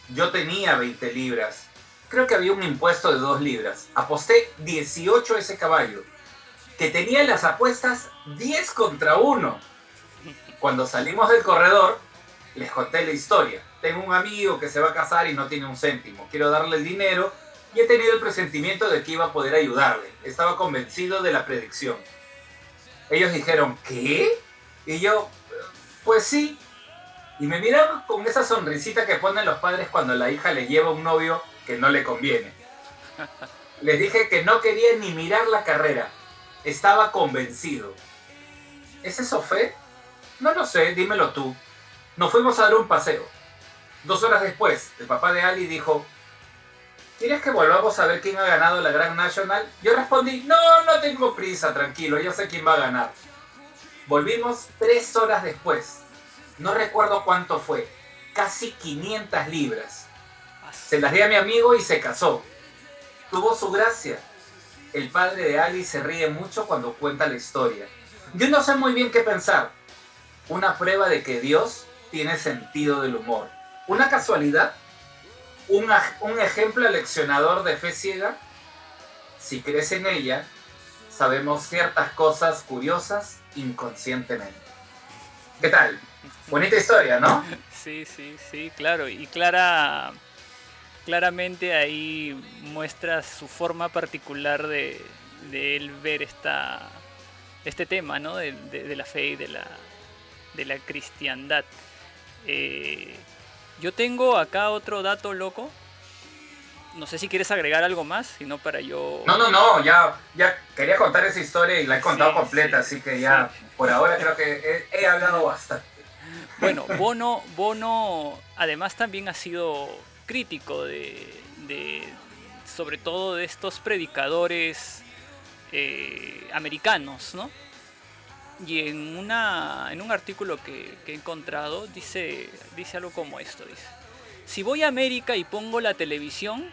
yo tenía 20 libras, creo que había un impuesto de 2 libras, aposté 18 a ese caballo, que tenía las apuestas 10 contra 1. Cuando salimos del corredor, les conté la historia. Tengo un amigo que se va a casar y no tiene un céntimo. Quiero darle el dinero y he tenido el presentimiento de que iba a poder ayudarle. Estaba convencido de la predicción. Ellos dijeron, ¿qué? Y yo, pues sí. Y me miraron con esa sonrisita que ponen los padres cuando la hija le lleva un novio que no le conviene. Les dije que no quería ni mirar la carrera. Estaba convencido. ¿Es eso fe? No lo sé, dímelo tú. Nos fuimos a dar un paseo. Dos horas después, el papá de Ali dijo, ¿quieres que volvamos a ver quién ha ganado la Grand National? Yo respondí, no, no tengo prisa, tranquilo, yo sé quién va a ganar. Volvimos tres horas después. No recuerdo cuánto fue. Casi 500 libras. Se las di a mi amigo y se casó. Tuvo su gracia. El padre de Ali se ríe mucho cuando cuenta la historia. Yo no sé muy bien qué pensar. Una prueba de que Dios tiene sentido del humor. ¿Una casualidad? ¿Un, ejemplo leccionador de fe ciega? Si crees en ella, sabemos ciertas cosas curiosas inconscientemente. ¿Qué tal? Bonita historia, ¿no? Sí, sí, sí, claro. Y Clara, claramente ahí muestra su forma particular de, de él ver esta, este tema, ¿no? De la fe y de la, de la cristiandad. Eh, yo tengo acá otro dato loco. No sé si quieres agregar algo más, sino para yo. No, no, no, ya, ya quería contar esa historia y la he contado sí, completa, sí, así que ya sí. por ahora creo que he, he, hablado bastante. Bueno, Bono, Bono además también ha sido crítico de, de sobre todo de estos predicadores eh, americanos, ¿no? Y en, una, en un artículo que, he encontrado dice, dice algo como esto. Dice, si voy a América y pongo la televisión,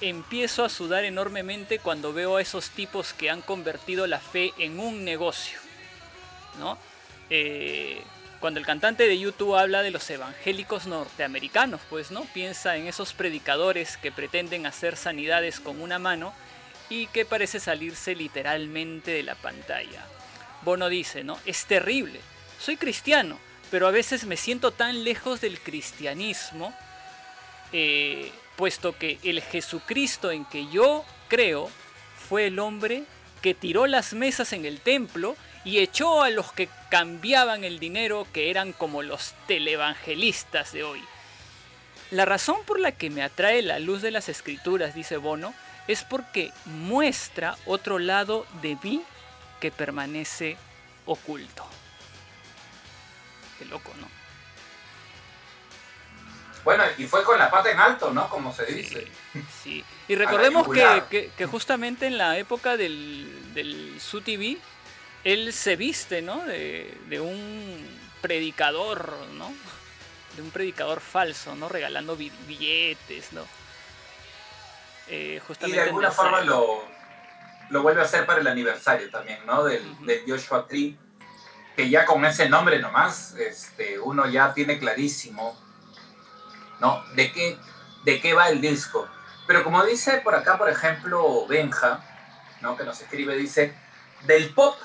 empiezo a sudar enormemente cuando veo a esos tipos que han convertido la fe en un negocio. ¿no? Eh, cuando el cantante de YouTube habla de los evangélicos norteamericanos, pues no piensa en esos predicadores que pretenden hacer sanidades con una mano y que parece salirse literalmente de la pantalla. Bono dice, ¿no? Es terrible. Soy cristiano, pero a veces me siento tan lejos del cristianismo, eh, puesto que el Jesucristo en que yo creo fue el hombre que tiró las mesas en el templo y echó a los que cambiaban el dinero, que eran como los televangelistas de hoy. La razón por la que me atrae la luz de las escrituras, dice Bono, es porque muestra otro lado de mí que permanece oculto. Qué loco, ¿no? Bueno, y fue con la pata en alto, ¿no? Como se dice. Sí. sí. Y recordemos que, que, que, justamente en la época del, del SUTV, él se viste, ¿no? De, de, un predicador, ¿no? De un predicador falso, ¿no? Regalando billetes, ¿no? Eh, justamente y de alguna forma lo, lo vuelve a hacer para el aniversario también, ¿no? Del, uh -huh. del Joshua Tree, que ya con ese nombre nomás, este, uno ya tiene clarísimo, ¿no? De qué, de qué va el disco. Pero como dice por acá, por ejemplo, Benja, ¿no? Que nos escribe, dice, del pop,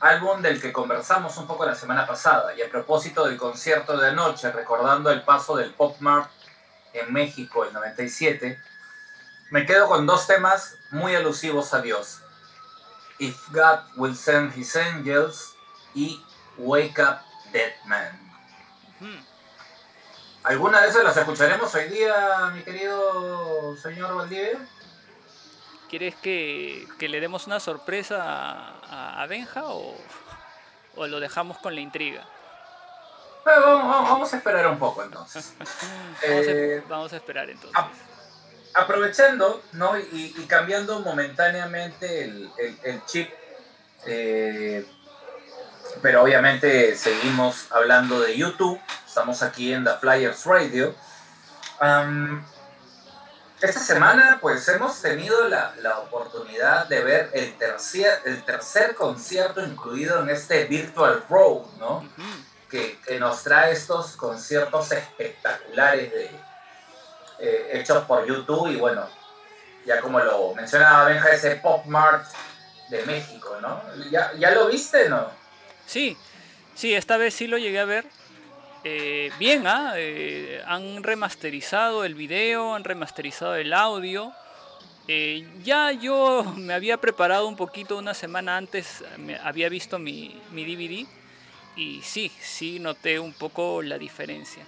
álbum del que conversamos un poco la semana pasada, y a propósito del concierto de anoche, recordando el paso del Pop Mart en México, el 97, me quedo con dos temas muy alusivos a Dios. If God Will Send His Angels y Wake Up Dead Man. Hmm. ¿Alguna de esas las escucharemos hoy día, mi querido señor Valdivia? ¿Quieres que, que, le demos una sorpresa a, a Benja o, o, lo dejamos con la intriga? Bueno, vamos, vamos a esperar un poco entonces. Vamos, Eh, a, vamos a esperar entonces. Aprovechando, ¿no? Y, y cambiando momentáneamente el, el- el chip, eh, pero obviamente seguimos hablando de YouTube. Estamos aquí en The Flyers Radio. Esta semana, pues hemos tenido la, la oportunidad de ver el tercer, el tercer concierto incluido en este Virtual Road, ¿no? Que, que nos trae estos conciertos espectaculares de, eh, hechos por YouTube y bueno, ya como lo mencionaba Benja, ese Pop Mart de México, ¿no? ¿Ya, ya lo viste, no? Sí, sí, esta vez sí lo llegué a ver. Eh, bien, ¿ah? Eh, han remasterizado el video, han remasterizado el audio. Eh, ya yo me había preparado un poquito una semana antes, había visto mi, mi DVD y sí, sí noté un poco la diferencia.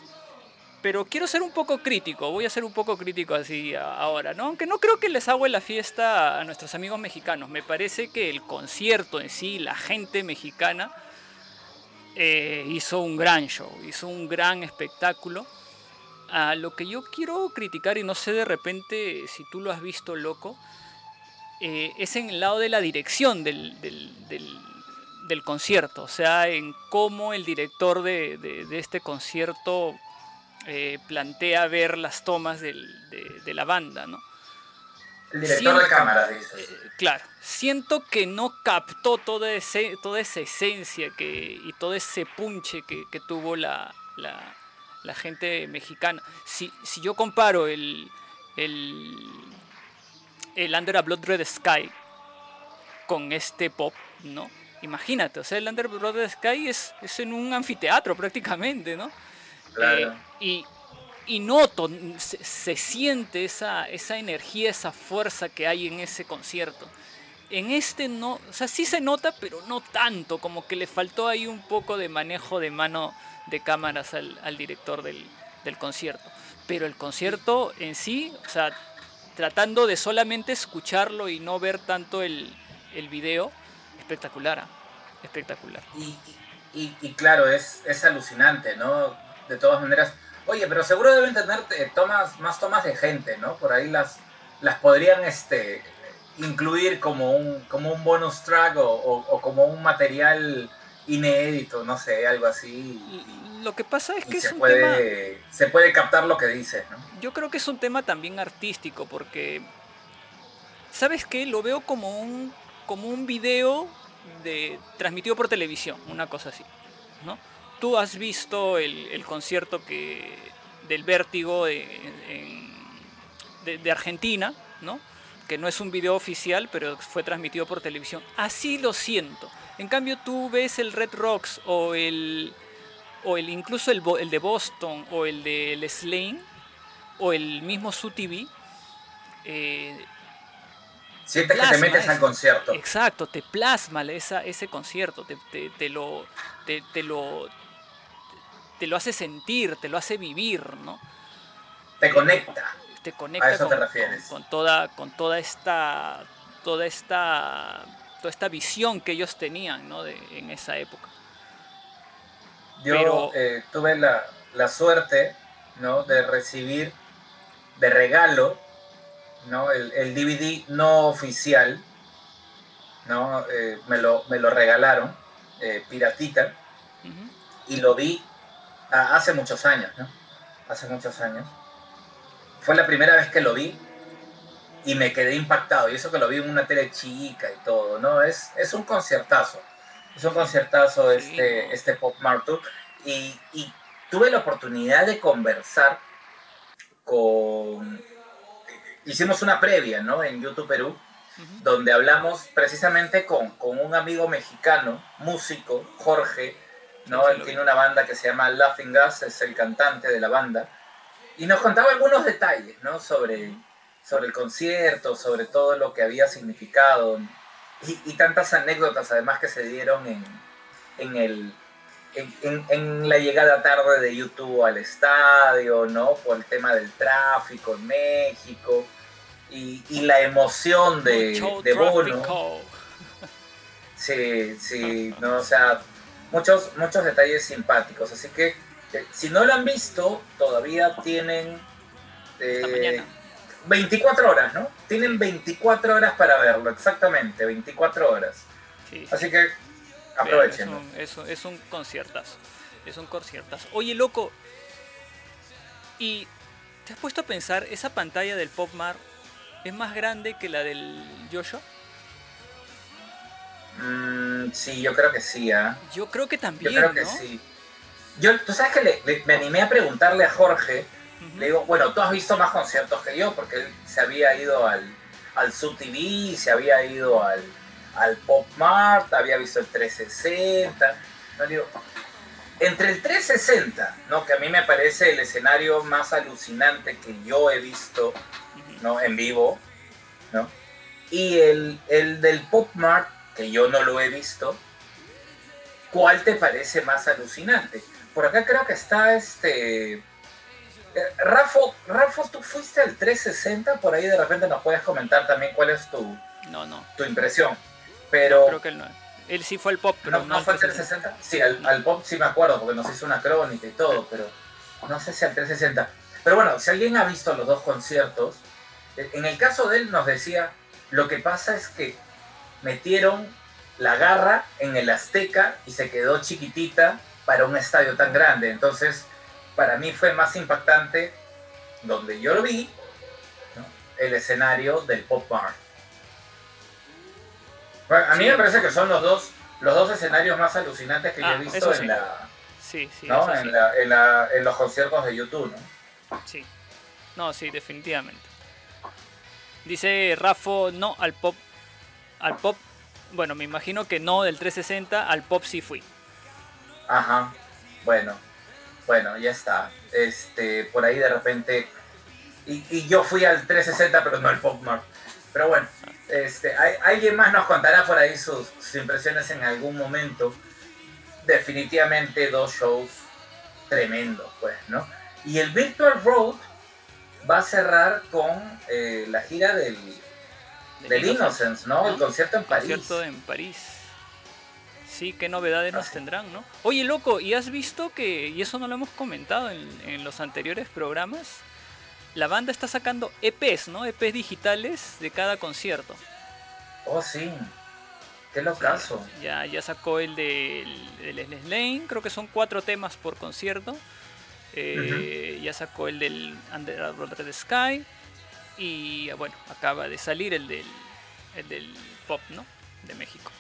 Pero quiero ser un poco crítico, voy a ser un poco crítico así ahora, ¿no? Aunque no creo que les hago la fiesta a nuestros amigos mexicanos. Me parece que el concierto en sí, la gente mexicana, eh, hizo un gran show, hizo un gran espectáculo. A lo que yo quiero criticar, y no sé de repente si tú lo has visto loco, eh, es en el lado de la dirección del, del- concierto, o sea, en cómo el director de este concierto eh, plantea ver las tomas del- de, de la banda, ¿no? El director de Siento- cámara, dices. Eh, claro, siento que no captó toda, ese, toda esa esencia que, y todo ese punche que, que tuvo la, la- la gente mexicana. Si, si yo comparo el, el, el Under a Blood Red Sky con este pop, ¿no? Imagínate, o sea, el Under a Blood Red Sky es, es en un anfiteatro prácticamente, ¿no? Claro. Eh, y, y noto, se, se siente esa, esa energía, esa fuerza que hay en ese concierto. En este no, o sea, sí se nota, pero no tanto, como que le faltó ahí un poco de manejo de mano de cámaras al, al director del, del concierto. Pero el concierto en sí, o sea, tratando de solamente escucharlo y no ver tanto el, el video, espectacular, ¿ah? espectacular. Y, y- y claro, es, es alucinante, ¿no? De todas maneras. Oye, pero seguro deben tener eh, tomas, más tomas de gente, ¿no? Por ahí las, las podrían este, incluir como un, como un bonus track o, o- o como un material inédito, no sé, algo así. Y Lo que pasa es que es se un tema... puede, se puede captar lo que dices, ¿no? Yo creo que es un tema también artístico porque, ¿sabes qué? Lo veo como un, como un video de, transmitido por televisión, una cosa así, ¿no? Tú has visto el, el concierto que, del Vértigo de, en- de- de Argentina, ¿no? Que no es un video oficial, pero fue transmitido por televisión. Así lo siento. En cambio, tú ves el Red Rocks o el, o el incluso el, de Boston o el de El Slane o el mismo Su TV. eh, Sientes que te metes al concierto. exacto, te plasma esa, ese concierto, te, te- te lo, te, te lo, te lo hace sentir, te lo hace vivir, ¿no? Te conecta. te conecta A eso te con, refieres. con- con toda con toda esta toda esta toda esta visión que ellos tenían ¿no? de, en esa época Yo Pero- eh, tuve la, la suerte ¿no? de recibir de regalo ¿no? el, el DVD no oficial. ¿no? Eh, me, lo, me lo regalaron, eh, piratita, y lo vi hace muchos años. ¿no? Hace muchos años. Fue la primera vez que lo vi y me quedé impactado. Y eso que lo vi en una tele chica y todo. ¿no? Es, es un conciertazo. Es un conciertazo Sí, este, este Pop Mart Tour. Y, y tuve la oportunidad de conversar con... Hicimos una previa, ¿no? En YouTube Perú, donde hablamos precisamente con, con un amigo mexicano, músico, Jorge, ¿no? Él tiene una banda que se llama Laughing Gas, es el cantante de la banda, y nos contaba algunos detalles, ¿no? Sobre, sobre el concierto, sobre todo lo que había significado, y, y tantas anécdotas además que se dieron en, en el... En, en- en la llegada tarde de YouTube al estadio, ¿no? Por el tema del tráfico en México y, y la emoción de, Mucho de Bono. tráfico. Sí, sí, no, o sea, muchos, muchos detalles simpáticos. Así que Eh, si no lo han visto, todavía tienen eh, mañana. 24 horas, ¿no? Tienen 24 horas para verlo, exactamente, 24 horas. Sí, sí. Así que aprovechen. Es un, es un- es un conciertazo. Es un conciertazo. Oye, loco. ¿Y te has puesto a pensar, esa pantalla del Pop Mar es más grande que la del Joshua? Mm, sí, yo creo que sí, ¿ah? Yo creo que Yo también, creo que ¿no? sí. Yo, tú sabes que le- le- me animé a preguntarle a Jorge, le digo, bueno, tú has visto más conciertos que yo, porque él se había ido al, al Sub TV, se había ido al, al Pop Mart, había visto el 360. No, le digo, entre el 360, ¿no? que a mí me parece el escenario más alucinante que yo he visto. ¿no? en vivo, ¿no? y el, el del Pop Mart, que yo no lo he visto, ¿cuál te parece más alucinante? Por acá creo que está este. eh, Rafo, Rafo, tú fuiste al 360, por ahí de repente nos puedes comentar también cuál es tu, No, no. tu impresión. Pero. Creo que él no. Él sí fue el Pop, pero ¿No, no, no al fue al 360. 360? Sí, al, al pop sí me acuerdo, porque nos hizo una crónica y todo, pero no sé si al 360. Pero bueno, si alguien ha visto los dos conciertos, eh, en el caso de él nos decía, lo que pasa es que metieron la garra en el Azteca y se quedó chiquitita para un estadio tan grande. Entonces, para mí fue más impactante, donde yo lo vi, ¿no? el escenario del Pop Bar. Bueno, a mí Sí. me parece que son los dos, los dos escenarios más alucinantes que yo Ah, he visto eso sí. en, la, Sí, ¿no? en, la- en la- en los conciertos de YouTube. ¿no? Sí. No, sí, definitivamente. Dice Rafo, no al pop. Al pop, bueno, me imagino que no del 360, al pop sí fui. Ajá. Bueno, bueno, ya está. Este, por ahí de repente. Y, yo fui al 360, pero no al Pop Mart. Pero bueno, este, hay- alguien más nos contará por ahí sus, sus impresiones en algún momento. Definitivamente dos shows tremendos, pues, ¿no? Y el Virtual Road va a cerrar con eh, la gira del, Del Innocence, ¿no? El concierto en París. Concierto en París. Sí, qué novedades nos Así. tendrán, ¿no? Oye, loco, ¿y has visto que, y eso no lo hemos comentado en, en los anteriores programas, la banda está sacando EPs, ¿no? EPs digitales de cada concierto. Oh, sí. Qué locazo. Ya, ya sacó el de el Leslie Lane, creo que son cuatro temas por concierto. Eh, Ya sacó el del Under the Sky. Y bueno, acaba de salir el del, el del Pop, ¿no? De México.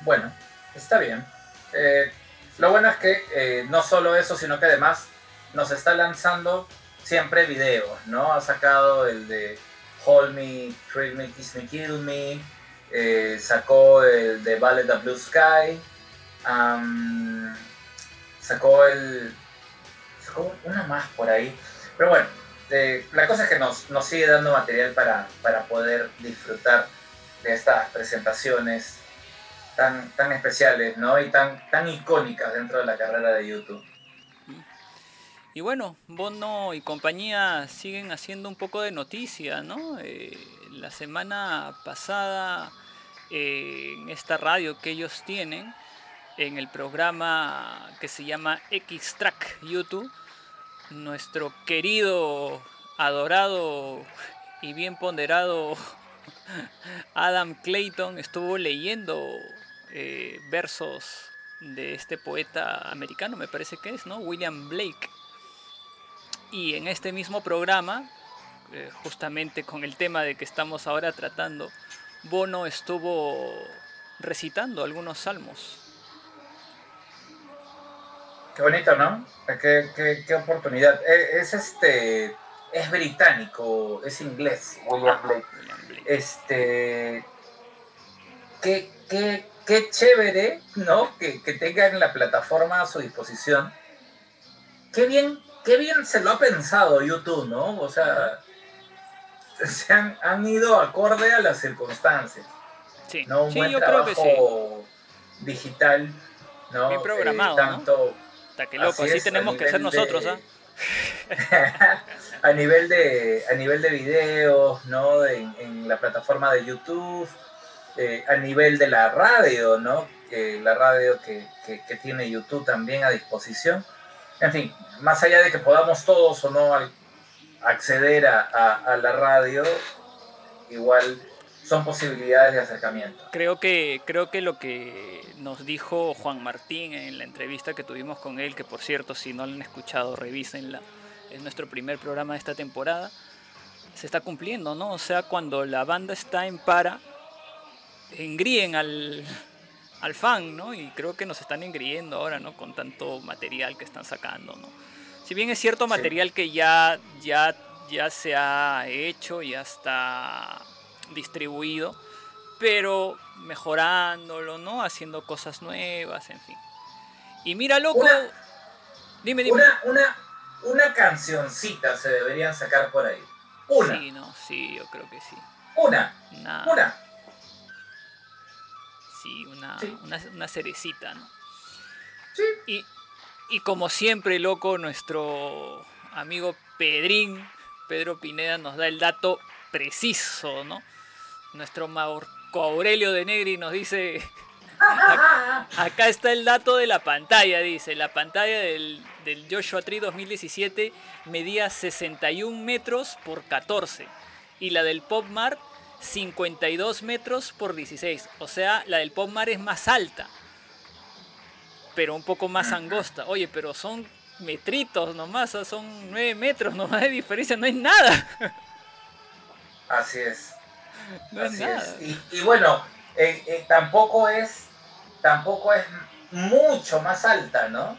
Bueno, está bien. Eh, lo bueno es que eh, no solo eso, sino que además nos está lanzando siempre videos, ¿no? Ha sacado el de Hold Me, Treat Me, Kiss Me, Kill Me, eh, sacó el de Ballet of Blue Sky, sacó el... sacó una más por ahí. Pero bueno, eh, la cosa es que nos, nos sigue dando material para, para poder disfrutar de estas presentaciones tan, tan especiales, ¿no? Y tan, tan icónicas dentro de la carrera de YouTube. Y bueno, Bono y compañía siguen haciendo un poco de noticia, ¿no? Eh, la semana pasada, eh, en esta radio que ellos tienen, en el programa que se llama X-Track YouTube, nuestro querido, adorado y bien ponderado Adam Clayton estuvo leyendo eh, versos de este poeta americano, me parece que es, ¿no? William Blake. Y en este mismo programa, eh, justamente con el tema de que estamos ahora tratando, Bono estuvo recitando algunos salmos. Qué bonito, ¿no? Qué, qué- qué oportunidad. Eh, Es, este. Es británico, es inglés, William Blake. Este. Qué, qué, qué chévere, ¿no? Que, que tengan la plataforma a su disposición. Qué bien, qué bien se lo ha pensado YouTube, ¿no? O sea, se han, han ido acorde a las circunstancias. Sí, ¿no? Un sí buen yo creo que sí. trabajo digital, ¿no? Bien programado, Eh, ¿no? Que loco, así así, es, a tenemos que ser nosotros, ¿ah? a nivel de a nivel de videos, ¿no? En, en la plataforma de YouTube, eh, a nivel de la radio, ¿no? Que la radio que, que- que tiene YouTube también a disposición. en fin, más allá de que podamos todos o no acceder a, la radio, igual son posibilidades de acercamiento. Creo que, creo que lo que nos dijo Juan Martín en la entrevista que tuvimos con él, que por cierto, si no lo han escuchado, revísenla, es nuestro primer programa de esta temporada, se está cumpliendo, ¿no? O sea, cuando la banda está en para, engríen al, al fan, ¿no? Y creo que nos están engriendo ahora, ¿no? Con tanto material que están sacando, ¿no? Si bien es cierto material que ya, ya, ya se ha hecho, ya está distribuido, pero mejorándolo, ¿no? Haciendo cosas nuevas, en fin. Y mira, loco. dime, dime. Una, una, una cancioncita se deberían sacar por ahí. Una. Sí, no, sí, yo creo que sí. Una. Una. Sí, una, una, cerecita, ¿no? Sí. Y, como siempre, loco, nuestro amigo Pedrín, Pedro Pineda, nos da el dato preciso, ¿no? Nuestro Marco Aurelio de Negri nos dice, acá está el dato de la pantalla, dice, la pantalla del, del Joshua Tree 2017 medía 61 metros por 14 y la del Pop Mart 52 metros por 16. O sea, la del Pop Mar es más alta, pero un poco más angosta. Oye, pero son metritos nomás, son 9 metros nomás de diferencia, no es nada. Así es. Así es. Y, bueno, eh, eh, tampoco es tampoco es mucho más alta, ¿no?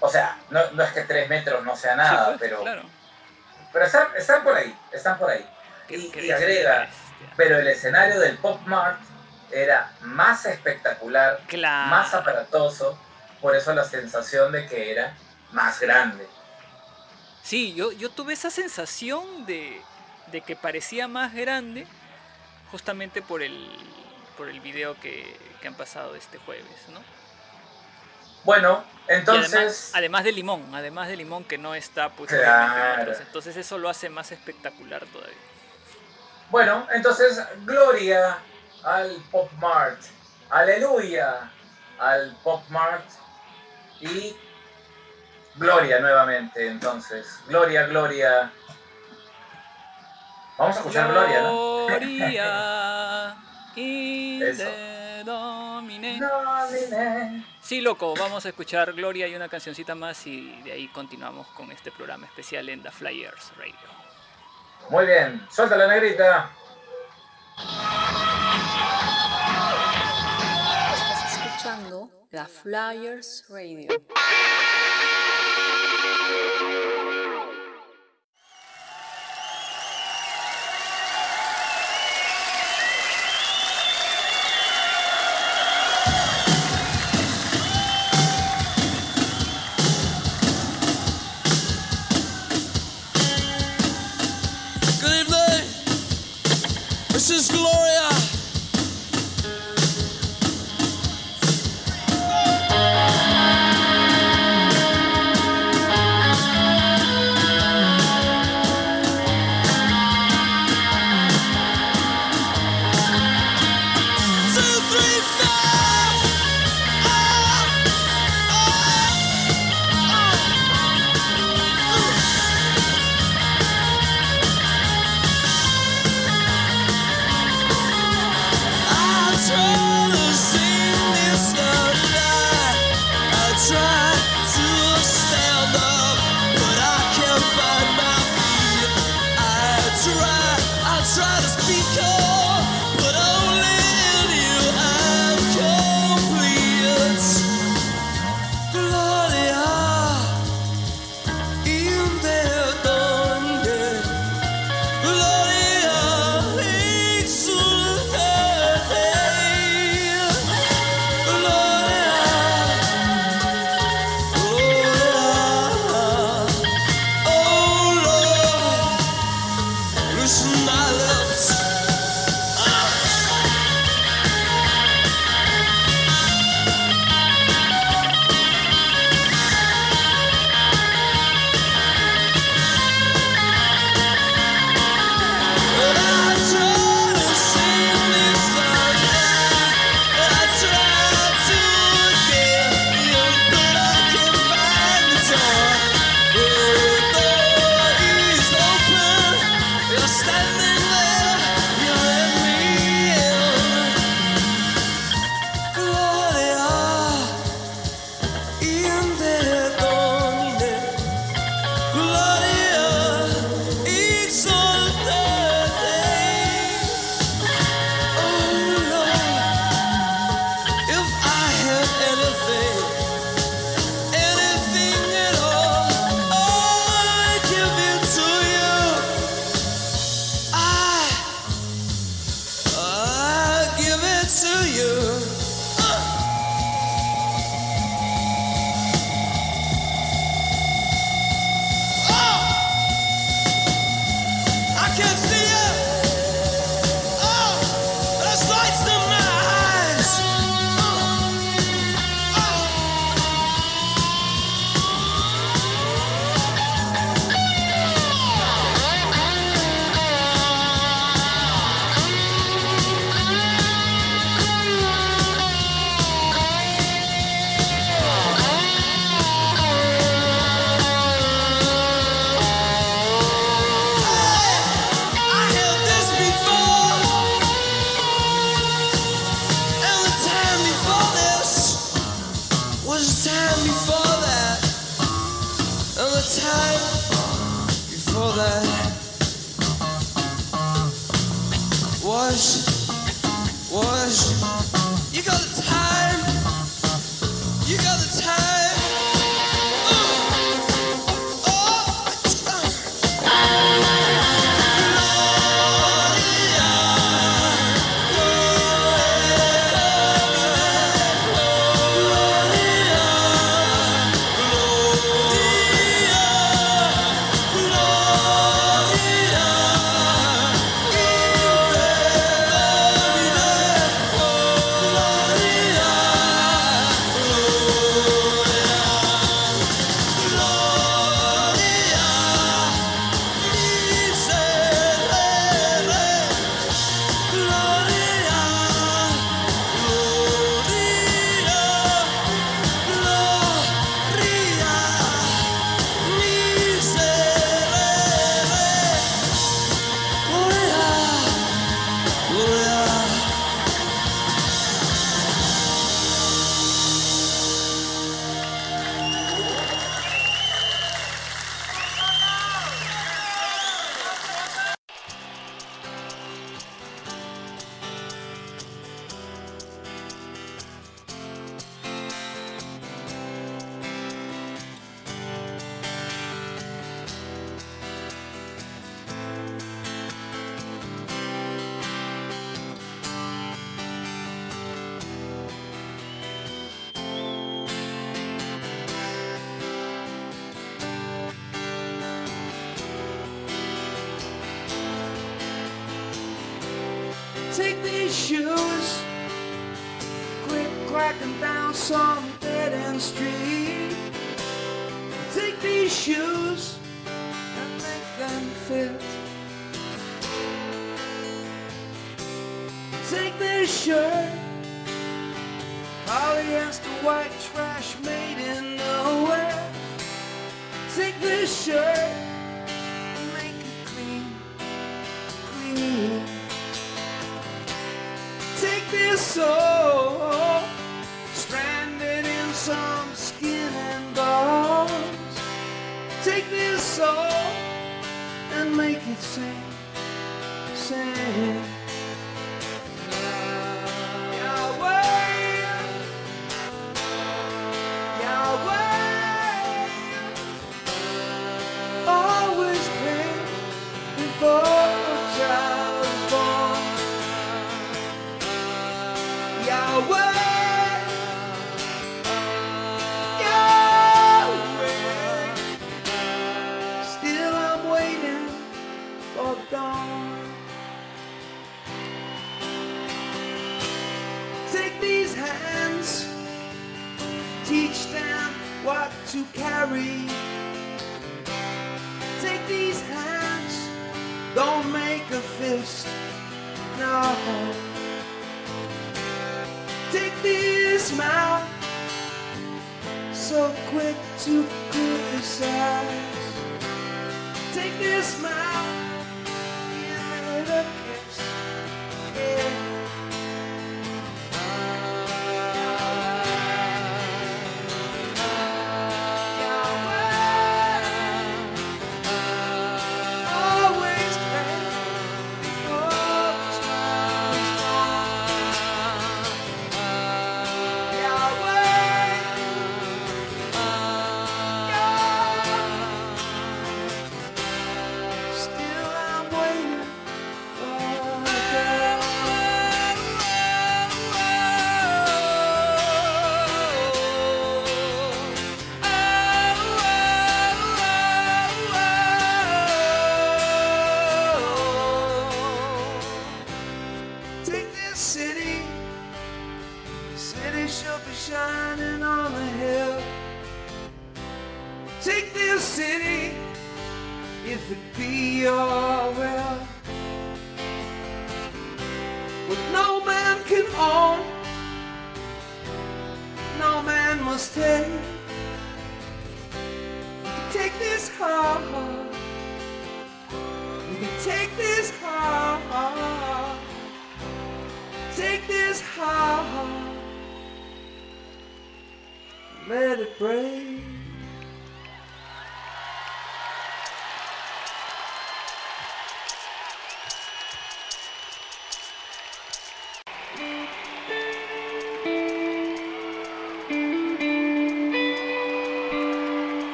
O sea, no, es que 3 metros no sea nada, pues, pero, pero están, están, por ahí, están por ahí. y agrega, pero el escenario del Pop Mart era más espectacular, más aparatoso, por eso la sensación de que era más grande. Sí, yo, yo tuve esa sensación de, que parecía más grande justamente por el, por el video que, han pasado este jueves, ¿no? Bueno, entonces... Además, de Limón, además de Limón que no está pues, entonces eso lo hace más espectacular todavía. Bueno, entonces, gloria al Pop Mart. Aleluya al Pop Mart. Y gloria nuevamente, entonces. Gloria, gloria. Vamos a escuchar Gloria, ¿no? Gloria. Sí, loco, vamos a escuchar Gloria y una cancioncita más y de ahí continuamos con este programa especial en The Flyers Radio. Muy bien, suelta la negrita. Estás escuchando la Flyers Radio.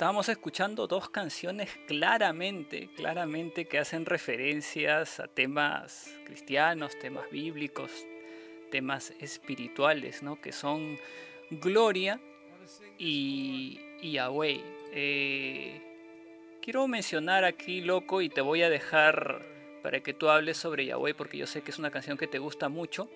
Estábamos escuchando dos canciones claramente, claramente que hacen referencias a temas cristianos, temas bíblicos, temas espirituales, ¿no? Que son Gloria y, y Yahweh. Eh, quiero mencionar aquí, loco, y te voy a dejar para que tú hables sobre Yahweh, porque yo sé que es una canción que te gusta mucho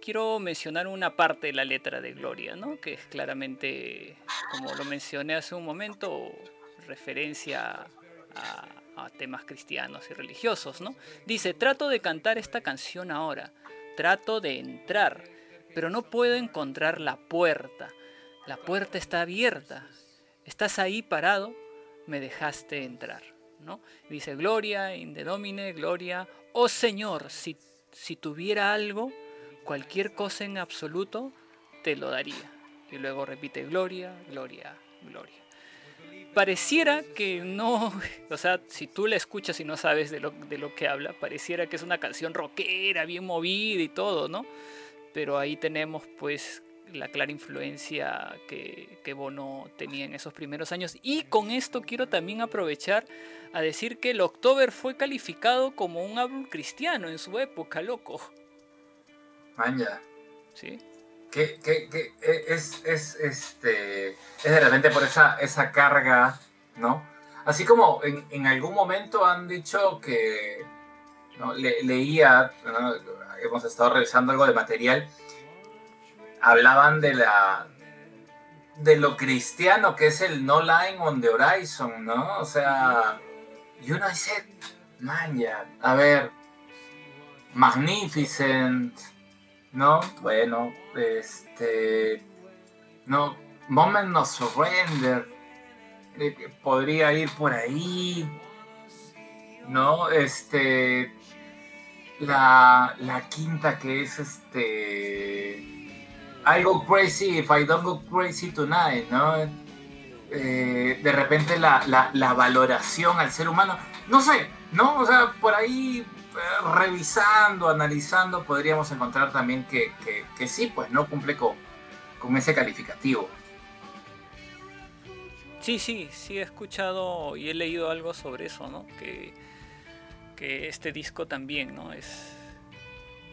quiero mencionar una parte de la letra de Gloria, ¿no? que es claramente, como lo mencioné hace un momento, referencia a, temas cristianos y religiosos. ¿no? Dice, trato de cantar esta canción ahora, trato de entrar, pero no puedo encontrar la puerta. La puerta está abierta. Estás ahí parado, me dejaste entrar. Dice, Gloria, in the Domine, Gloria. Oh Señor, si, si tuviera algo, cualquier cosa en absoluto te lo daría. Y luego repite gloria, gloria, gloria. Pareciera que no, o sea, si tú la escuchas y no sabes de lo, de lo que habla, pareciera que es una canción rockera, bien movida y todo, ¿no? Pero ahí tenemos pues la clara influencia que, que, Bono tenía en esos primeros años. Y con esto quiero también aprovechar a decir que el October fue calificado como un álbum cristiano en su época, loco. Sí. Que, e, es, es, este, es de repente por esa, esa carga, ¿no? Así como en, algún momento han dicho que leía, hemos estado revisando algo de material, hablaban de la de lo cristiano que es el no line on the horizon, ¿no? O sea, y uno dice, man, a ver, Magnificent, ¿no? Bueno, este, no, Moment of Surrender, eh, podría ir por ahí, ¿no? Este, la, la quinta que es este, I go crazy if I don't go crazy tonight, ¿no? Eh, de repente la, la, la valoración al ser humano, no sé, ¿no? O sea, por ahí revisando, analizando, podríamos encontrar también que, sí, pues no cumple con, con ese calificativo. Sí, sí, sí he escuchado y he leído algo sobre eso, ¿no? Que, que este disco también, ¿no? Es,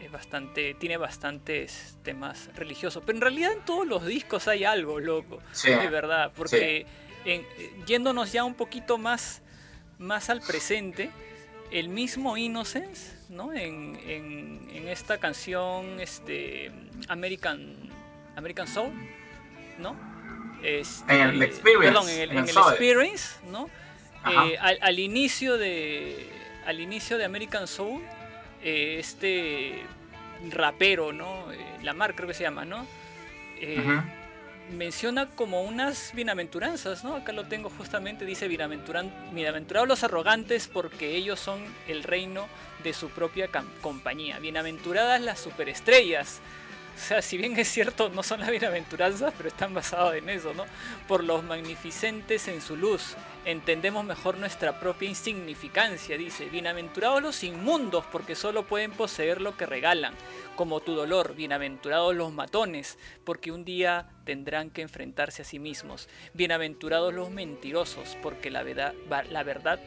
es bastante, tiene bastantes temas religiosos, pero en realidad en todos los discos hay algo, loco, sí, de verdad, porque yéndonos ya un poquito más, más al presente, el mismo Innocence, ¿no? En, esta canción este, American, American Soul, ¿no? Este, en el Experience. Perdón, en el, Experience, ¿no? Eh, al, inicio de, al inicio de American Soul, eh, este rapero, ¿no? Eh, Lamar creo que se llama, ¿no? Menciona como unas bienaventuranzas, ¿no? Acá lo tengo justamente, dice bienaventurados los arrogantes porque ellos son el reino de su propia compañía. Bienaventuradas las superestrellas o sea, si bien es cierto, no son las bienaventuranzas, pero están basados en eso, ¿no? Por los magnificentes en su luz, entendemos mejor nuestra propia insignificancia, dice. Bienaventurados los inmundos, porque solo pueden poseer lo que regalan, como tu dolor. Bienaventurados los matones, porque un día tendrán que enfrentarse a sí mismos. Bienaventurados los mentirosos, porque la verdad, la verdad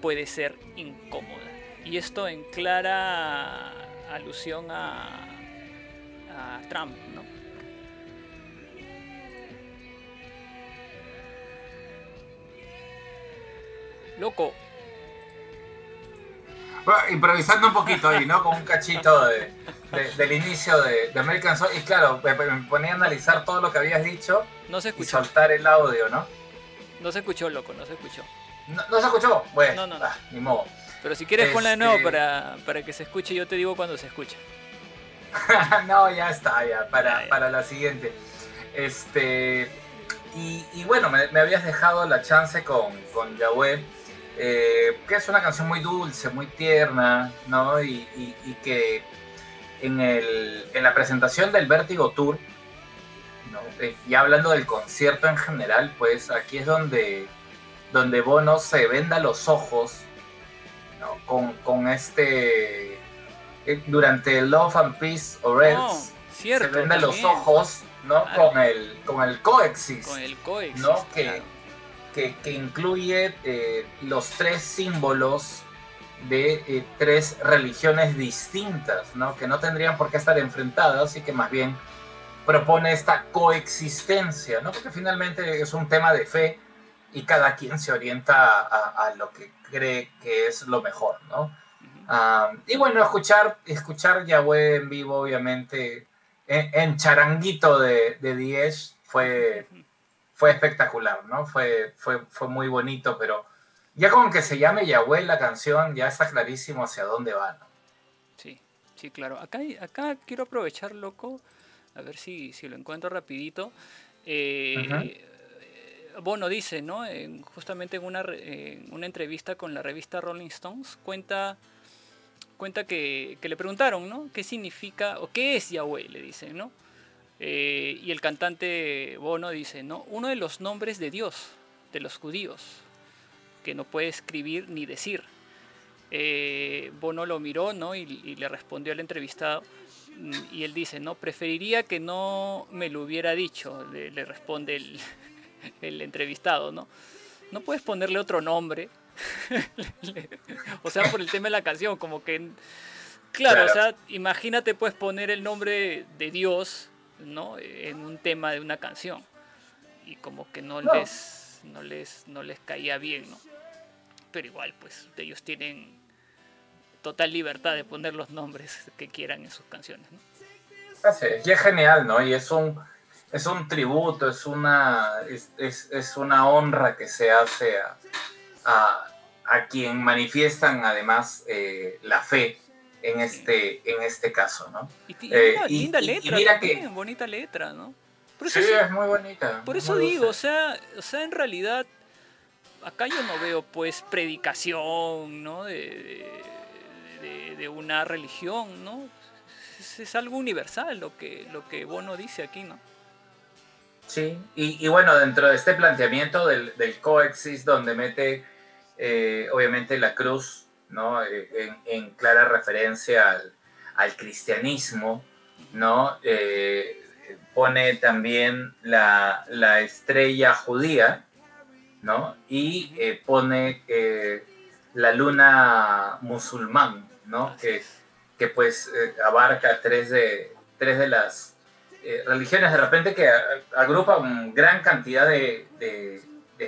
puede ser incómoda. Y esto en clara alusión a Trump, ¿no? Loco. improvisando un poquito ahí, ¿no? Con un cachito del inicio de, American Soul. Y claro, me, ponía a analizar todo lo que habías dicho. No se escuchó. Y soltar el audio, ¿no? No se escuchó, loco, no se escuchó. ¿No, se escuchó? Bueno, no, no, ah, ni modo. Pero si quieres ponla de nuevo este para, para que se escuche, yo te digo cuando se escucha. no, ya está, ya, para, para la siguiente. Este, y, bueno, me, habías dejado la chance con, con Yahweh, eh, que es una canción muy dulce, muy tierna, ¿no? Y, que en, el, en la presentación del Vértigo Tour, ¿no? Eh, y hablando del concierto en general, pues aquí es donde, donde Bono se venda los ojos ¿no? con, con este durante Love and Peace or Else se venden los ojos ¿no? con el con el coexist con el coexist ¿no? que, que, que incluye eh, los tres símbolos de eh, tres religiones distintas, ¿no? que no tendrían por qué estar enfrentadas y que más bien propone esta coexistencia, ¿no? porque finalmente es un tema de fe y cada quien se orienta a, a lo que cree que es lo mejor. ¿no? Ah, y bueno, escuchar, escuchar Yahweh en vivo, obviamente, en, en charanguito de, de Diez fue, fue espectacular, ¿no? Fue, fue, fue muy bonito, pero ya como que se llame Yahweh la canción, ya está clarísimo hacia dónde va, ¿no? Sí, sí, claro. Acá, acá quiero aprovechar, loco, a ver si, si lo encuentro rapidito. Eh, eh, Bono dice, ¿no? En- justamente en una, en una entrevista con la revista Rolling Stones, cuenta, cuenta que, le preguntaron, ¿no? ¿Qué significa o qué es Yahweh? Le dicen, ¿no? Eh, y el cantante Bono dice, ¿no? Uno de los nombres de Dios, de los judíos, que no puede escribir ni decir. Eh, Bono lo miró, ¿no? Y, y le respondió al entrevistado. mm, Y él dice, no, preferiría que no me lo hubiera dicho, le, le responde el, el entrevistado, ¿no? No puedes ponerle otro nombre. O sea, por el tema de la canción, como que... Claro, o sea, imagínate puedes poner el nombre de Dios, ¿no? En un tema de una canción. Y como que no, No. les no les no les caía bien, ¿no? Pero igual, pues ellos tienen total libertad de poner los nombres que quieran en sus canciones, ¿no? Así es, y es genial, ¿no? Y es un, es un tributo, es una, es, es- es una honra que se hace a, a, a quien manifiestan además eh, la fe en este, en este caso, ¿no? Y, Eh, linda, y- linda y- letra mira que- también, bonita letra, ¿no? Por eso, Sí, es muy bonita. por eso dulce. digo, o sea, o sea, en realidad acá yo no veo pues predicación, ¿no? De, de- una religión, ¿no? Es, es algo universal lo que, lo que Bono dice aquí, ¿no? Sí, y, y bueno, dentro de este planteamiento del, del coexist, donde mete eh, obviamente la cruz, ¿no? Eh, en, clara referencia al, al cristianismo, ¿no? Eh, pone también la, la estrella judía, ¿no? Y pone la luna musulmán, ¿no? Que, que pues abarca tres de, tres de las religiones de repente que agrupan gran cantidad de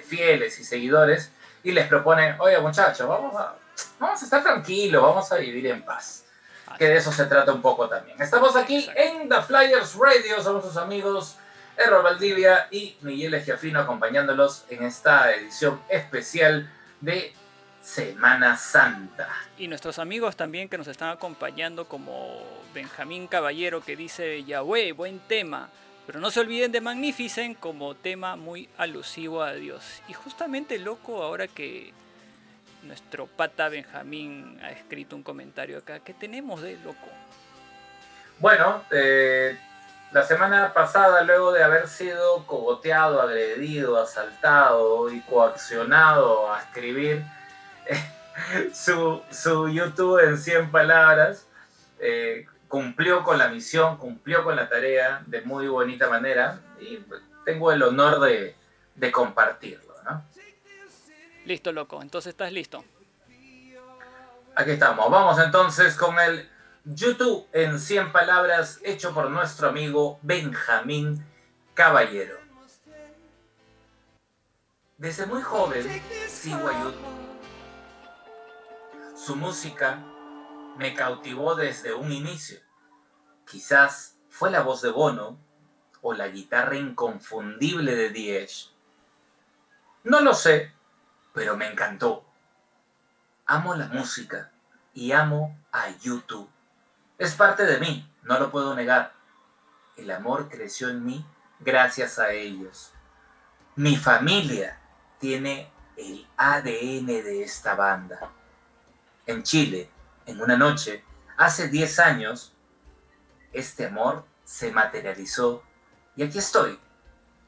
fieles y seguidores y les proponen, oye muchachos, vamos a, vamos a estar tranquilos, vamos a vivir en paz. Que de eso se trata un poco también. Estamos aquí en The Flyers Radio, somos sus amigos Errol Valdivia y Miguel Esquiafino acompañándolos en esta edición especial de Semana Santa. Y nuestros amigos también que nos están acompañando, como Benjamín Caballero, que dice Yahweh, buen tema. Pero no se olviden de Magnificent como tema muy alusivo a Dios. Y justamente, loco, ahora que nuestro pata Benjamín ha escrito un comentario acá, ¿qué tenemos de loco? Bueno, eh, la semana pasada, luego de haber sido cogoteado, agredido, asaltado y coaccionado a escribir su, su YouTube en 100 palabras, eh, cumplió con la misión, cumplió con la tarea de muy bonita manera y tengo el honor de, de compartirlo. ¿no? Listo, loco, entonces estás listo. Aquí estamos. Vamos entonces con el YouTube en 100 palabras hecho por nuestro amigo Benjamín Caballero. Desde muy joven sigo a YouTube. Su música me cautivó desde un inicio. Quizás fue la voz de Bono o la guitarra inconfundible de Diez. No lo sé, pero me encantó. Amo la música y amo a YouTube. Es parte de mí, no lo puedo negar. El amor creció en mí gracias a ellos. Mi familia tiene el ADN de esta banda. En Chile, en una noche, hace 10 años, este amor se materializó y aquí estoy,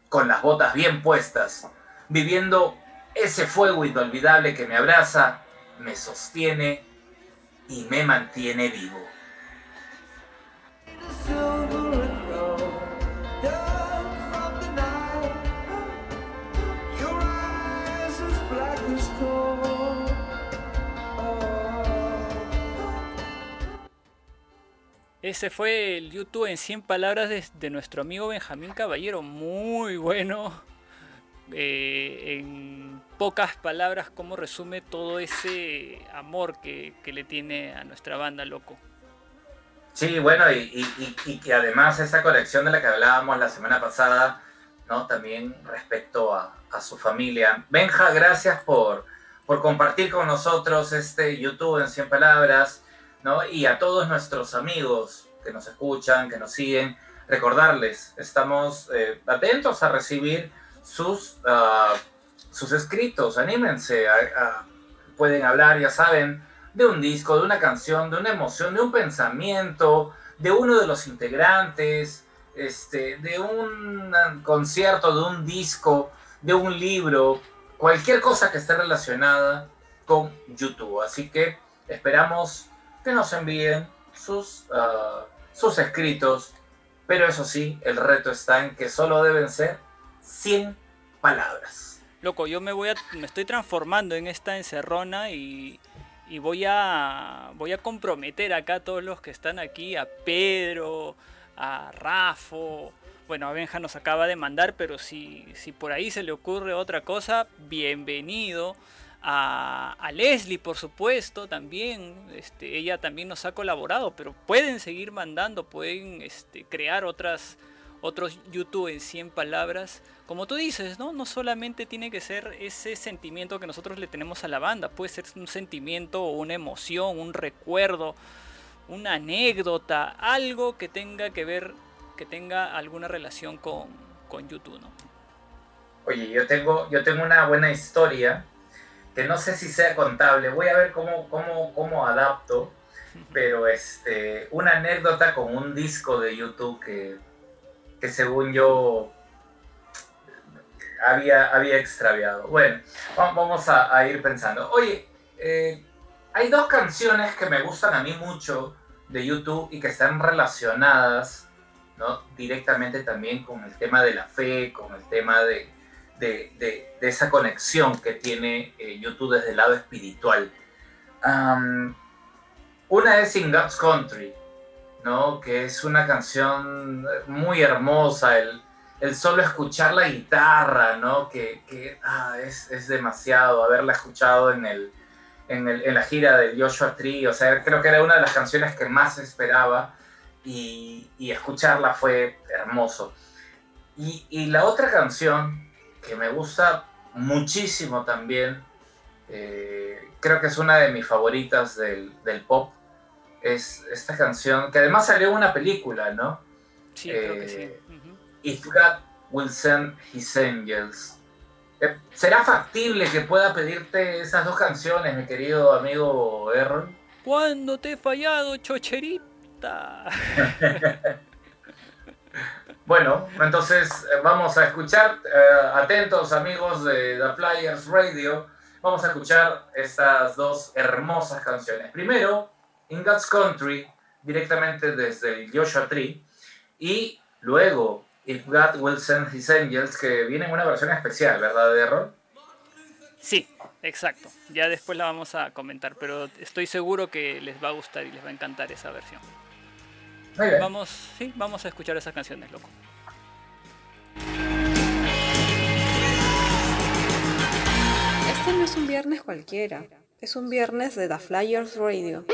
con las botas bien puestas, viviendo ese fuego inolvidable que me abraza, me sostiene y me mantiene vivo. Ese fue el YouTube en 100 palabras de, nuestro amigo Benjamín Caballero. Muy bueno. Eh, en pocas palabras, cómo resume todo ese amor que, que le tiene a nuestra banda, loco. Sí, bueno, y, que además esa colección de la que hablábamos la semana pasada, ¿no? También respecto a, a su familia. Benja, gracias por, por compartir con nosotros este YouTube en 100 palabras, ¿no? Y a todos nuestros amigos que nos escuchan, que nos siguen, recordarles, estamos eh, atentos a recibir sus, uh, sus escritos, anímense, pueden hablar, ya saben, de un disco, de una canción, de una emoción, de un pensamiento, de uno de los integrantes, este, de un concierto, de un disco, de un libro, cualquier cosa que esté relacionada con YouTube. Así que esperamos que nos envíen sus, uh, sus escritos, pero eso sí, el reto está en que solo deben ser 100 palabras. Loco, yo me voy a, me estoy transformando en esta encerrona y, y voy a voy a comprometer acá a todos los que están aquí, a Pedro, a Rafo, bueno, a Benja nos acaba de mandar, pero si, si por ahí se le ocurre otra cosa, bienvenido. A, Leslie, por supuesto, también. Este, ella también nos ha colaborado, pero pueden seguir mandando, pueden este, crear otras, otros YouTube en 100 palabras. Como tú dices, ¿no? No solamente tiene que ser ese sentimiento que nosotros le tenemos a la banda, puede ser un sentimiento, una emoción, un recuerdo, una anécdota, algo que tenga que ver, que tenga alguna relación con, con YouTube, ¿no? Oye, yo tengo, yo tengo una buena historia que no sé si sea contable, voy a ver cómo, cómo, cómo adapto, pero este, una anécdota con un disco de YouTube que, que según yo había, había extraviado. Bueno, vamos a, ir pensando. Oye, eh, hay dos canciones que me gustan a mí mucho de YouTube y que están relacionadas ¿no? directamente también con el tema de la fe, con el tema de, de, esa conexión que tiene eh, YouTube desde el lado espiritual. Una es In God's Country, ¿no? que es una canción muy hermosa, el, solo escuchar la guitarra, ¿no? que, ah, es, demasiado, haberla escuchado en, la gira de Joshua Tree, o sea, creo que era una de las canciones que más esperaba y, escucharla fue hermoso. Y la otra canción que me gusta muchísimo también, eh, creo que es una de mis favoritas del, del, pop, es esta canción, que además salió en una película, ¿no? Sí, eh, creo que sí. Uh -huh. If God will send his angels. Eh, ¿Será factible que pueda pedirte esas dos canciones, mi querido amigo Errol? ¿Cuándo te he fallado, chocherita? Bueno, entonces eh, vamos a escuchar, uh, atentos amigos de The Flyers Radio, vamos a escuchar estas dos hermosas canciones. Primero, In God's Country, directamente desde el Joshua Tree, y luego If God Will Send His Angels, que viene en una versión especial, ¿verdad, Errol? Sí, exacto. Ya después la vamos a comentar, pero estoy seguro que les va a gustar y les va a encantar esa versión. Vamos, sí, vamos a escuchar esas canciones, loco. Este no es un viernes cualquiera, es un viernes de The Flyers Radio.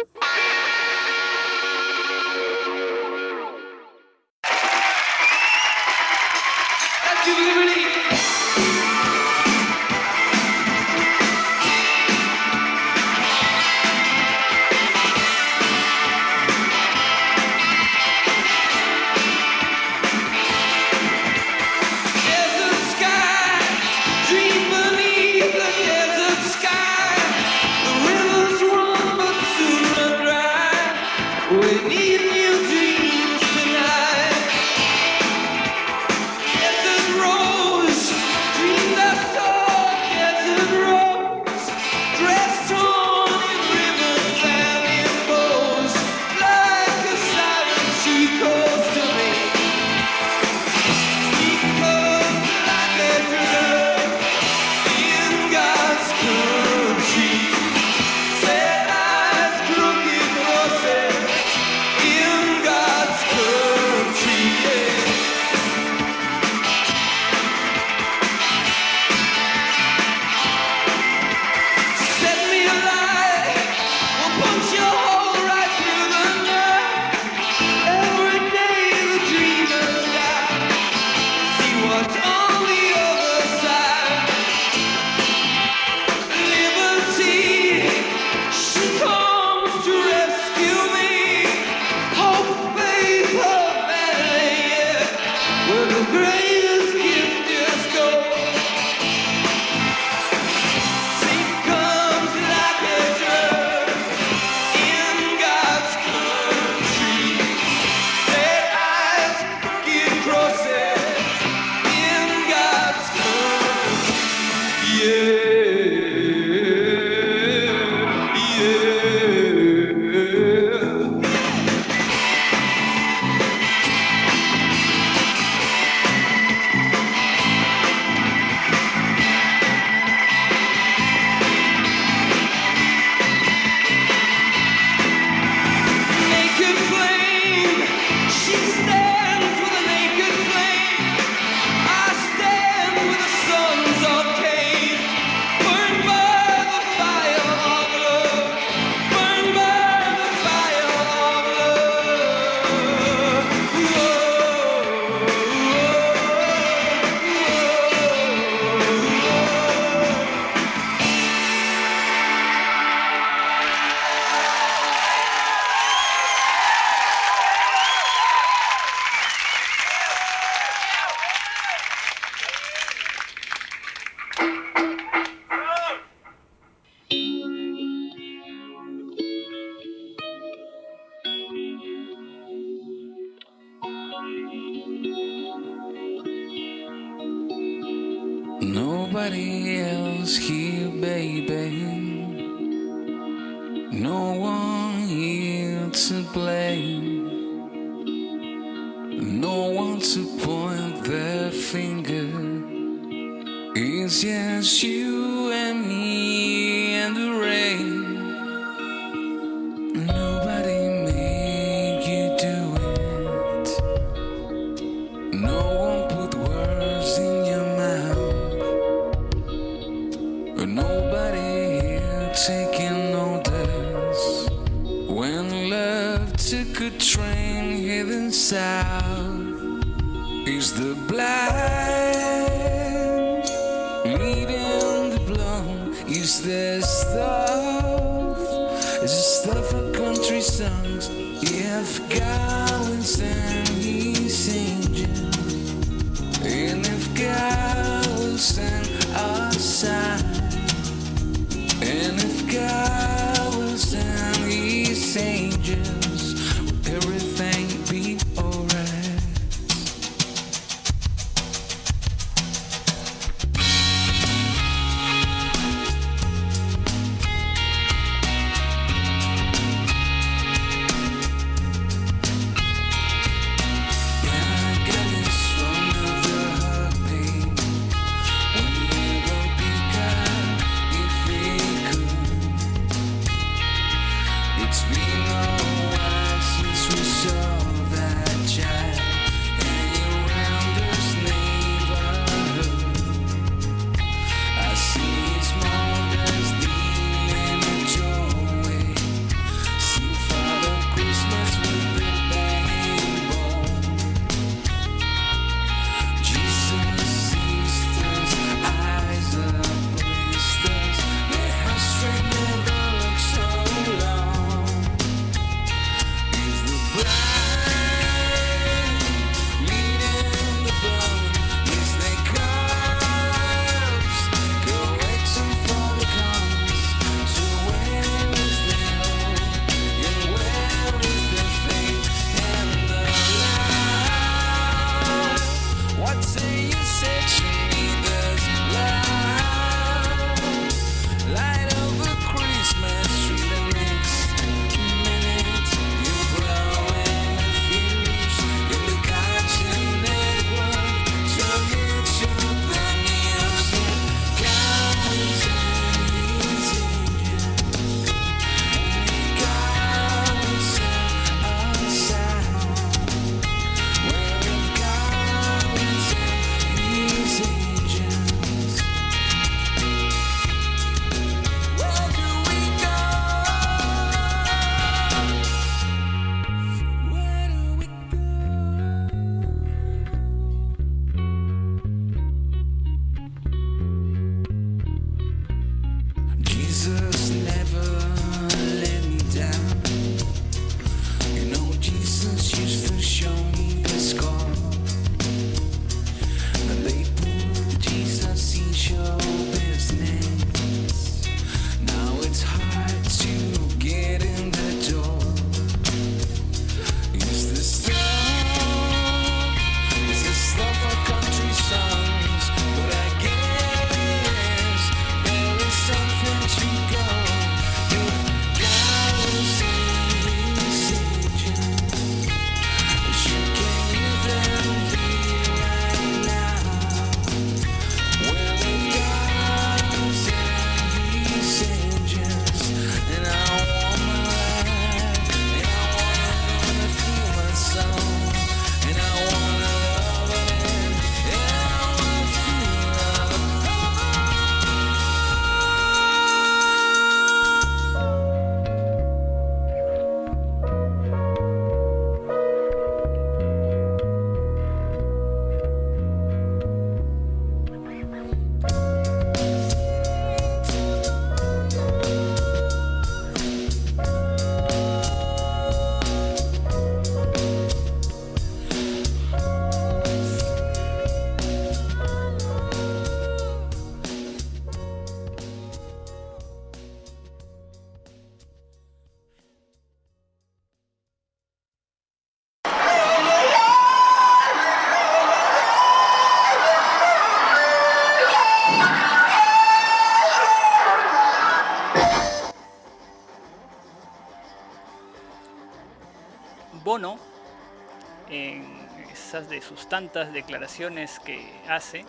En esas de sus tantas declaraciones que hace,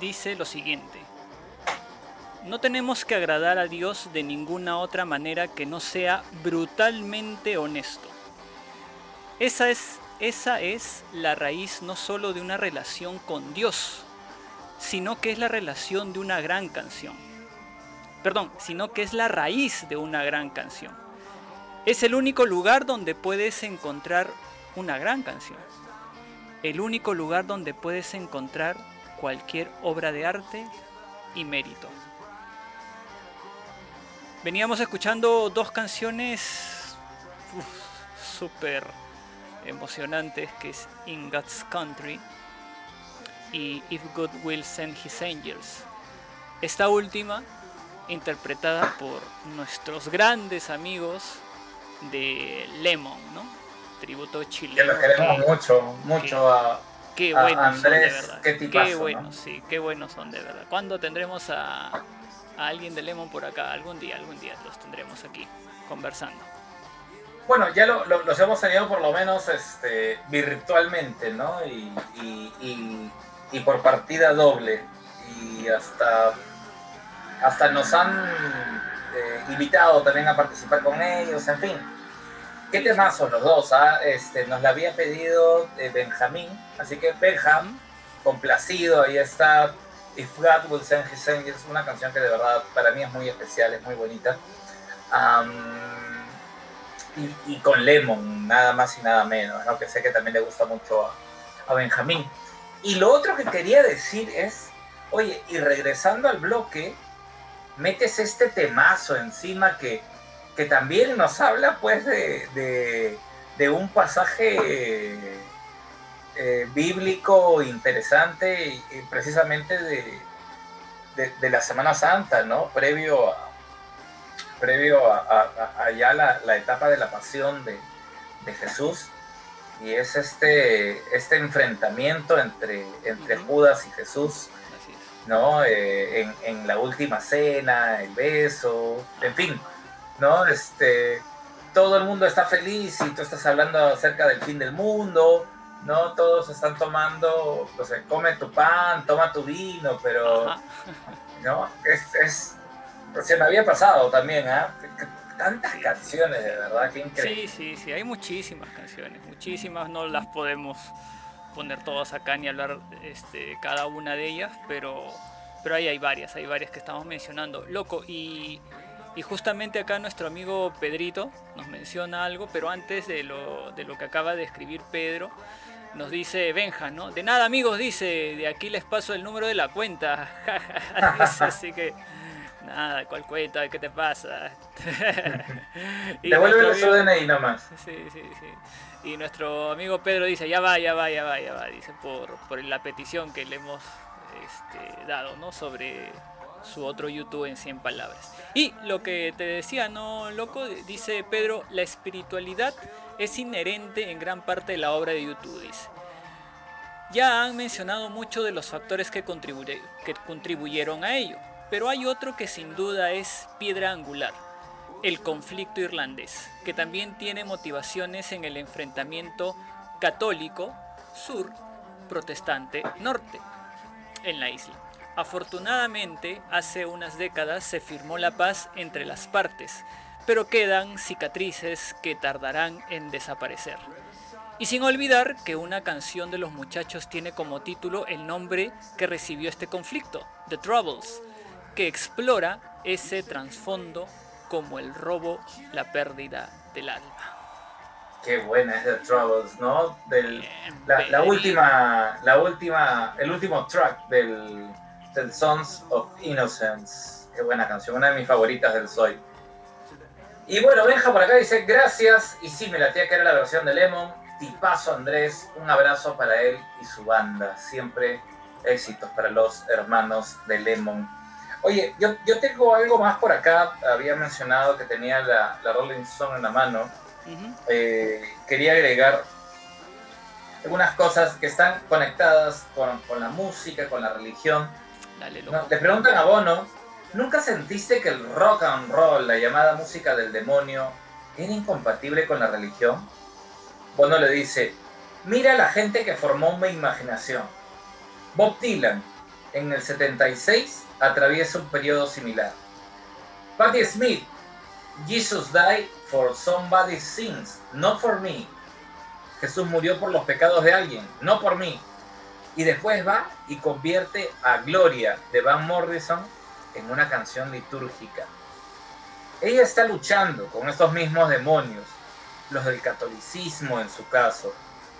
dice lo siguiente. No tenemos que agradar a Dios de ninguna otra manera que no sea brutalmente honesto. Esa es, esa es la raíz no solo de una relación con Dios, sino que es la relación de una gran canción. Perdón, sino que es la raíz de una gran canción. Es el único lugar donde puedes encontrar una gran canción. El único lugar donde puedes encontrar cualquier obra de arte y mérito. Veníamos escuchando dos canciones súper emocionantes, que es In God's Country y If God Will Send His Angels. Esta última, interpretada por nuestros grandes amigos de Lemon, ¿no? Tributo Que chileno. los queremos que- mucho, mucho a, Qué Andrés, son de verdad. qué tipazo, ¿no? buenos, sí, qué buenos son de verdad. ¿Cuándo tendremos a, a alguien de Lemon por acá? Algún día, algún día los tendremos aquí conversando. Bueno, ya lo- lo- los hemos tenido por lo menos este, virtualmente, ¿no? Y, y- y- y por partida doble. Y hasta, hasta nos han eh, invitado también a participar con ellos, en fin. Qué temazos los dos, ¿ah? Este, nos la había pedido eh, Benjamín, así que Benja, Ujú. complacido, ahí está If God Will Send His Angels, una canción que de verdad para mí es muy especial, es muy bonita. Y con Lemon, nada más y nada menos, ¿no? que sé que también le gusta mucho a, a Benjamín. Y lo otro que quería decir es, oye, y regresando al bloque, metes este temazo encima que, que también nos habla pues de, de- de un pasaje eh, bíblico interesante y, y precisamente de, de, la Semana Santa, ¿no? Previo a, previo a, a- a- a ya la, la etapa de la pasión de, de Jesús. Y es este, este enfrentamiento entre, entre. Judas y Jesús. ¿no? Eh, en, en la última cena, el beso, en fin, ¿no? Este, todo el mundo está feliz y tú estás hablando acerca del fin del mundo, ¿no? Todos están tomando, o sea, come tu pan, toma tu vino, pero, Ajá. ¿no? Es, es, se me había pasado también, ¿ah? Tantas canciones, de verdad, qué increíble. Sí, sí, sí, hay muchísimas canciones, muchísimas, no las podemos poner todas acá ni hablar este, cada una de ellas, pero, pero ahí hay varias, hay varias que estamos mencionando. Loco, y, y justamente acá nuestro amigo Pedrito nos menciona algo, pero antes de lo, de lo que acaba de escribir Pedro, nos dice Benja, ¿no? De nada amigos, dice, de aquí les paso el número de la cuenta. Así que, nada, ¿cuál cuenta? ¿Qué te pasa? Y Devuélvele su DNI nomás. Sí, sí, sí. Y nuestro amigo Pedro dice, ya va, ya va, ya va, ya va, dice, por, por la petición que le hemos este, dado, ¿no? Sobre su otro YouTube en 100 palabras. Y lo que te decía, ¿no, loco? Dice Pedro, la espiritualidad es inherente en gran parte de la obra de YouTube, dice. Ya han mencionado mucho de los factores que contribuyeron a ello, pero hay otro que sin duda es piedra angular, el conflicto irlandés, que también tiene motivaciones en el enfrentamiento católico sur, protestante norte en la isla. Afortunadamente, hace unas décadas se firmó la paz entre las partes, pero quedan cicatrices que tardarán en desaparecer. Y sin olvidar que una canción de los muchachos tiene como título el nombre que recibió este conflicto, The Troubles, que explora ese trasfondo como el robo, la pérdida del alma. Qué buena es The Troubles, ¿no? Del, la, última, la última, el último track del, del Sons of Innocence. Qué buena canción, una de mis favoritas del Soy. Y bueno, Benja por acá dice gracias. Y sí, me la tía que era la versión de Lemon. Tipazo Andrés, un abrazo para él y su banda. Siempre éxitos para los hermanos de Lemon. Oye, yo, yo tengo algo más por acá. Había mencionado que tenía la, la Rolling Stone en la mano eh, quería agregar algunas cosas que están conectadas con, con la música, con la religión. Dale, No, loco. le preguntan a Bono, ¿nunca sentiste que el rock and roll, la llamada música del demonio, era incompatible con la religión? Bono le dice, mira la gente que formó mi imaginación. Bob Dylan, en el 76, atraviesa un periodo similar. Patti Smith, Jesus died for somebody's sins, not for me. Jesús murió por los pecados de alguien, no por mí. Y después va y convierte a Gloria de Van Morrison en una canción litúrgica. Ella está luchando con estos mismos demonios, los del catolicismo en su caso,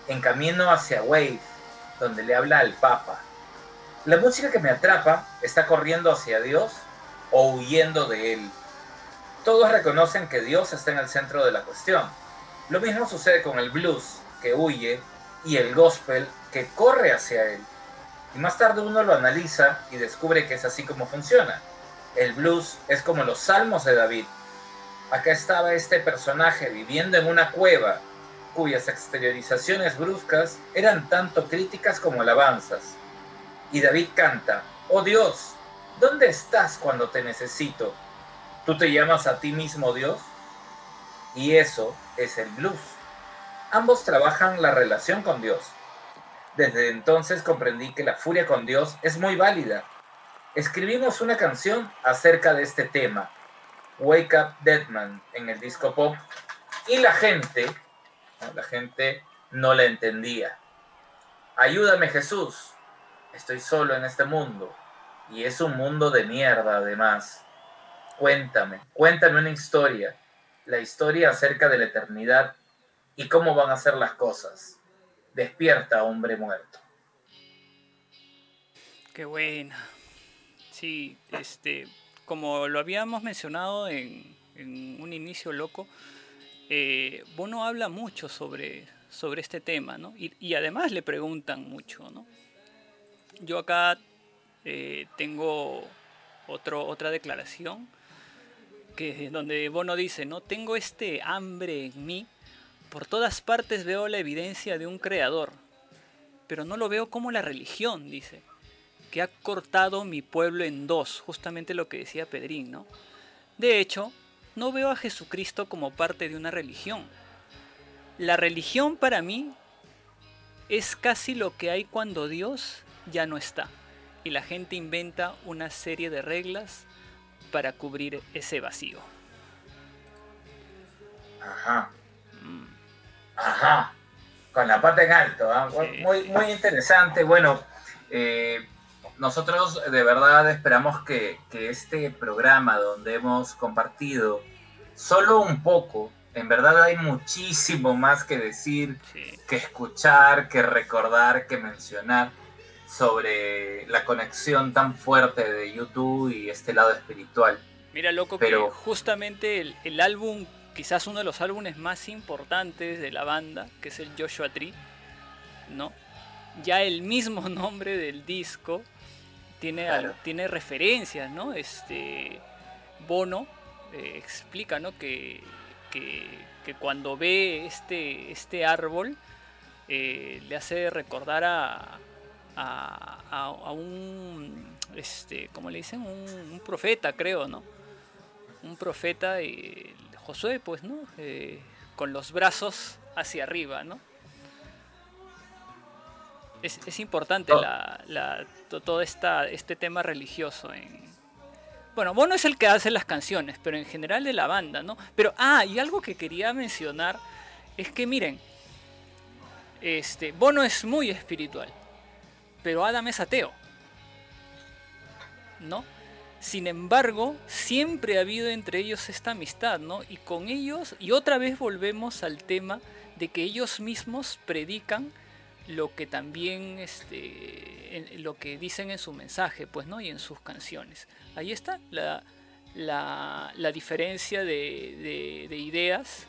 en camino hacia Wave, donde le habla al Papa. La música que me atrapa está corriendo hacia Dios o huyendo de Él. Todos reconocen que Dios está en el centro de la cuestión. Lo mismo sucede con el blues, que huye, y el gospel, que corre hacia Él. Y más tarde uno lo analiza y descubre que es así como funciona. El blues es como los salmos de David. Acá estaba este personaje viviendo en una cueva cuyas exteriorizaciones bruscas eran tanto críticas como alabanzas. Y David canta, oh Dios, ¿dónde estás cuando te necesito? ¿Tú te llamas a ti mismo Dios? Y eso es el blues. Ambos trabajan la relación con Dios. Desde entonces comprendí que la furia con Dios es muy válida. Escribimos una canción acerca de este tema, Wake Up Deadman, en el disco pop, y la gente, la gente no la entendía. Ayúdame Jesús, estoy solo en este mundo, y es un mundo de mierda además. Cuéntame, cuéntame una historia, la historia acerca de la eternidad y cómo van a ser las cosas. Despierta, hombre muerto. Qué buena. Sí, este, como lo habíamos mencionado en, en un inicio loco, eh, Bono habla mucho sobre, sobre este tema, ¿no? Y, además le preguntan mucho, ¿no? Yo acá eh, tengo otro, otra declaración que donde Bono dice, ¿no? Tengo este hambre en mí, por todas partes veo la evidencia de un creador, pero no lo veo como la religión, dice, que ha cortado mi pueblo en dos, justamente lo que decía Pedrín, ¿no? De hecho, no veo a Jesucristo como parte de una religión. La religión para mí es casi lo que hay cuando Dios ya no está y la gente inventa una serie de reglas para cubrir ese vacío. Ajá. Ajá. Con la pata en alto. ¿ah? Sí. Muy, muy interesante. Bueno, eh, nosotros de verdad esperamos que, que este programa donde hemos compartido solo un poco, en verdad hay muchísimo más que decir, Sí. que escuchar, que recordar, que mencionar sobre la conexión tan fuerte de YouTube y este lado espiritual. Mira, loco, Pero- que justamente el, el álbum, quizás uno de los álbumes más importantes de la banda, que es el Joshua Tree, ¿no? Ya el mismo nombre del disco tiene, al- tiene referencias, ¿no? Este, Bono eh, explica, ¿no? Que, que, que cuando ve este, este árbol, eh, le hace recordar a, a, a- a un, este, ¿cómo le dicen? Un, un profeta, creo, ¿no? Un profeta, eh, Josué, pues, ¿no? Eh, con los brazos hacia arriba, ¿no? Es, es importante Oh. la, la- to- todo esta, este tema religioso en... Bueno, Bono es el que hace las canciones, pero en general de la banda, ¿no? Pero, ah, y algo que quería mencionar es que miren, este, Bono es muy espiritual, pero Adam es ateo, ¿no? Sin embargo, siempre ha habido entre ellos esta amistad, ¿no? Y con ellos, y otra vez volvemos al tema de que ellos mismos predican lo que también este, lo que dicen en su mensaje, pues, ¿no? Y en sus canciones. Ahí está la, la, la diferencia de, de- de ideas,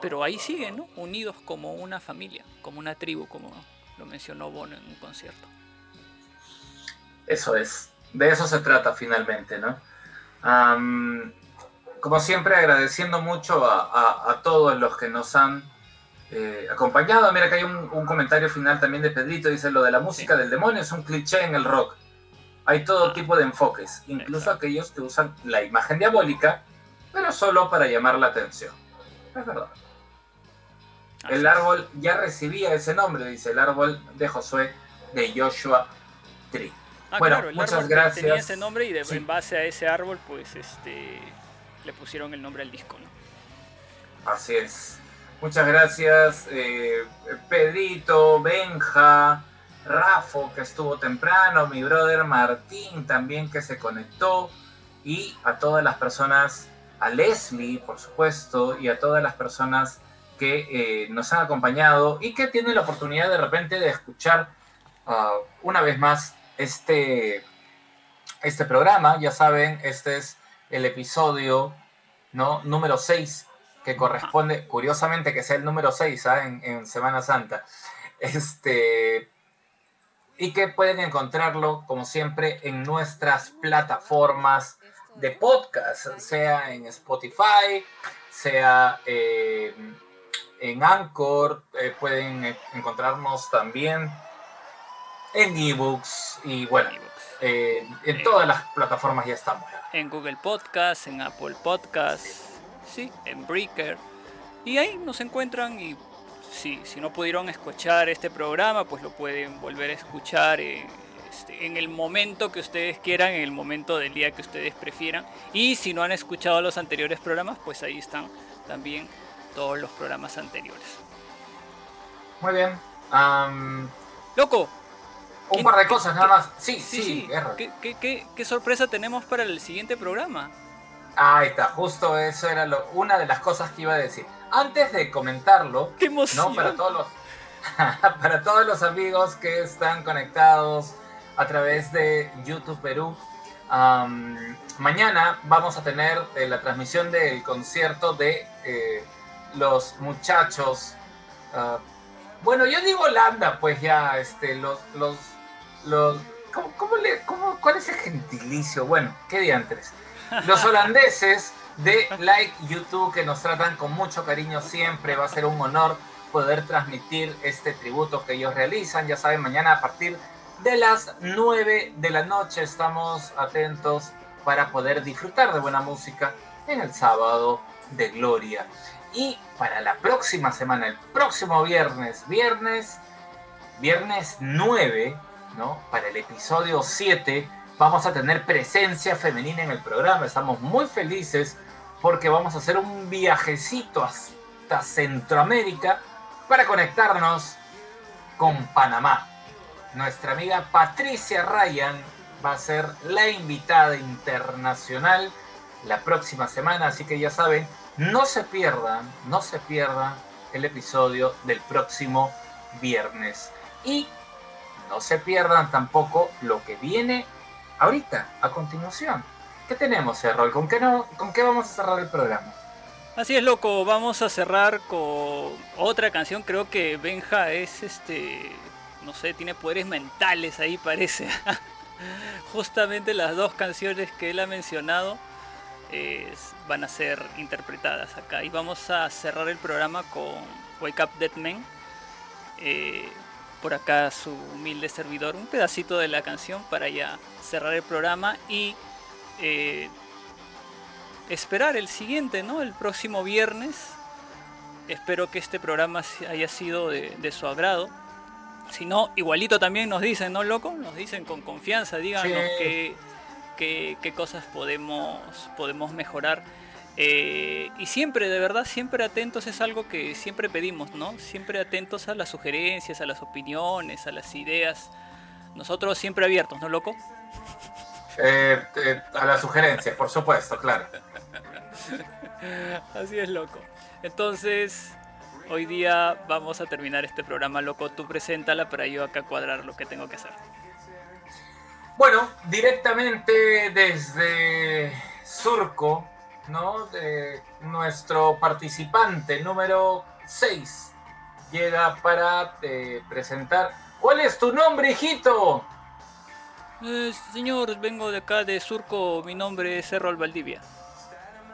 pero ahí siguen, ¿no? Unidos como una familia, como una tribu, como lo mencionó Bono en un concierto. Eso es, de eso se trata finalmente, ¿no? Como siempre, agradeciendo mucho a, a- a todos los que nos han eh, acompañado. Mira que hay un, un comentario final también de Pedrito, dice, lo de la música del demonio es un cliché en el rock. Hay todo tipo de enfoques, incluso Exacto. aquellos que usan la imagen diabólica, pero solo para llamar la atención. Es verdad. Así El árbol ya recibía ese nombre, dice el árbol de Josué de Joshua Tree. Ah, bueno, claro, el muchas árbol gracias. tenía ese nombre y de- Sí. en base a ese árbol, pues, este, le pusieron el nombre al disco, ¿no? Así es. Muchas gracias, eh, Pedrito, Benja, Rafo, que estuvo temprano, mi brother Martín también que se conectó, y a todas las personas, a Leslie, por supuesto, y a todas las personas que eh, nos han acompañado y que tienen la oportunidad de repente de escuchar ah, una vez más este, este programa. Ya saben, este es el episodio ¿no? número 6 que corresponde, curiosamente que sea el número 6 ¿ah? en, Semana Santa. Este, y que pueden encontrarlo, como siempre, en nuestras plataformas de podcast, sea en Spotify, sea eh, en Anchor, eh, pueden encontrarnos también en ebooks y bueno, iVoox. eh, en Eh. todas las plataformas ya estamos. En Google Podcast, en Apple Podcast, sí, en Breaker. Y ahí nos encuentran y sí, si no pudieron escuchar este programa, pues lo pueden volver a escuchar en, este, en el momento que ustedes quieran, en el momento del día que ustedes prefieran. Y si no han escuchado los anteriores programas, pues ahí están también todos los programas anteriores. Muy bien. am, Loco, un ¿Qué- par de cosas nada más. Sí, sí, sí. ¿qué, qué, qué- qué sorpresa tenemos para el siguiente programa? Ahí está, justo eso era lo, una de las cosas que iba a decir. Antes de comentarlo, ¡Qué emoción! ¿no? Para todos los, para todos los amigos que están conectados a través de YouTube Perú. mañana vamos a tener eh, la transmisión del concierto de eh, los muchachos. ah, bueno, yo digo Holanda, pues ya, este, los, los, los, ¿cómo, cómo le, cómo, ¿cuál es el gentilicio? Bueno, qué diantres. Los holandeses de Like YouTube que nos tratan con mucho cariño siempre. Va a ser un honor poder transmitir este tributo que ellos realizan. Ya saben, mañana a partir de las 9 de la noche estamos atentos para poder disfrutar de buena música en el sábado de gloria. Y para la próxima semana, el próximo viernes, viernes, viernes 9, ¿no? Para el episodio 7, vamos a tener presencia femenina en el programa. Estamos muy felices porque vamos a hacer un viajecito hasta Centroamérica para conectarnos con Panamá. Nuestra amiga Patricia Ryan va a ser la invitada internacional la próxima semana, así que ya saben, no se pierdan, no se pierdan el episodio del próximo viernes. Y no se pierdan tampoco lo que viene ahorita, a continuación. ¿Qué tenemos, Errol? ¿Con qué, no, ¿Con qué vamos a cerrar el programa? Así es, loco. Vamos a cerrar con otra canción. Creo que Benja es este. No sé, tiene poderes mentales ahí, parece. Justamente las dos canciones que él ha mencionado van a ser interpretadas acá. Y vamos a cerrar el programa con Wake Up Dead Men. Eh, por acá su humilde servidor. Un pedacito de la canción para ya cerrar el programa y. eh, esperar el siguiente, ¿no? El próximo viernes. Espero que este programa haya sido de, de su agrado. Si no, igualito también nos dicen, ¿no, loco? Nos dicen con confianza, díganos Sí. qué, qué- qué cosas podemos, podemos mejorar. Eh, y siempre, de verdad, siempre atentos es algo que siempre pedimos, ¿no? Siempre atentos a las sugerencias, a las opiniones, a las ideas. Nosotros siempre abiertos, ¿no, loco? Eh, eh, a las sugerencias, por supuesto, claro. Así es, loco. Entonces, hoy día vamos a terminar este programa, loco. Tú preséntala para yo acá cuadrar lo que tengo que hacer. Bueno, directamente desde Surco, ¿no? De nuestro participante número 6 llega para eh, presentar. ¿Cuál es tu nombre, hijito? Eh, señor, vengo de acá de Surco. Mi nombre es Errol Valdivia.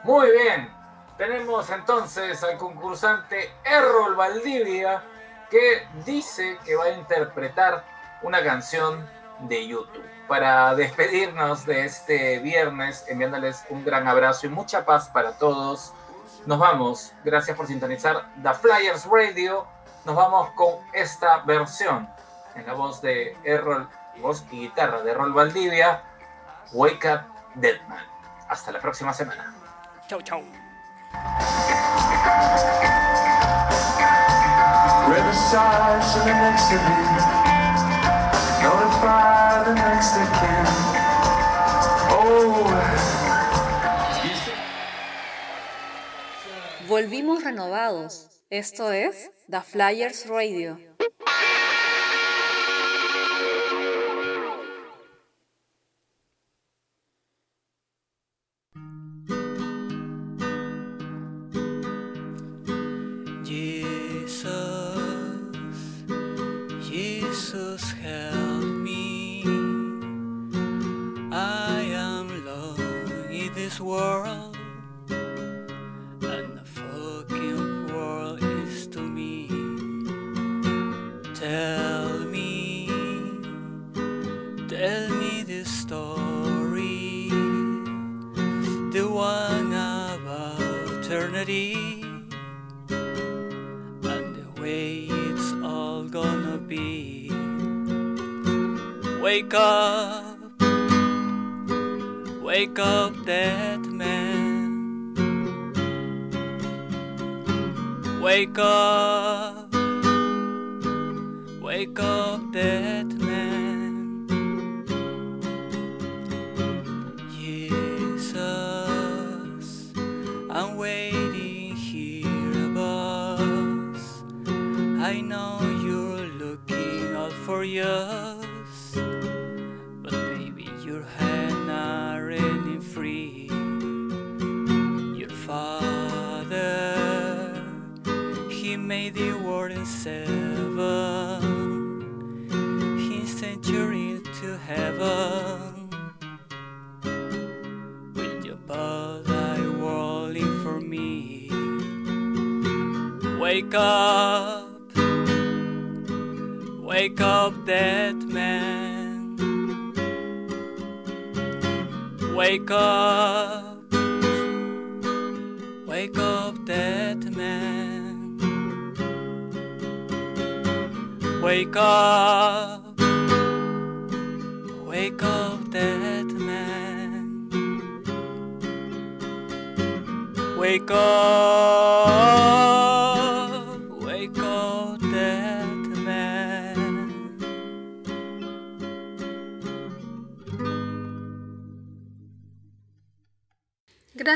Muy bien. Tenemos entonces al concursante Errol Valdivia que dice que va a interpretar una canción de YouTube. Para despedirnos de este viernes, enviándoles un gran abrazo y mucha paz para todos. nos vamos. Gracias por sintonizar The Flyers Radio. Nos vamos con esta versión en la voz de Errol, voz y guitarra de Errol Valdivia, Wake Up Deadman. Hasta la próxima semana. Chau, chau. Riverside's in the next of you. Volvimos renovados. Esto es The Flyers Radio.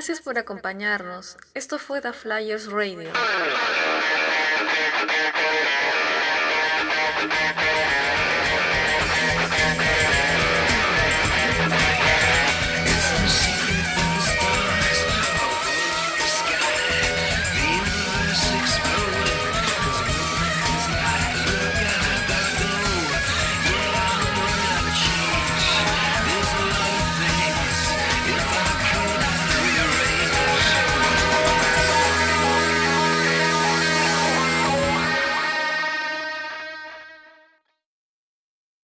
Gracias por acompañarnos. Esto fue The Flyers Radio.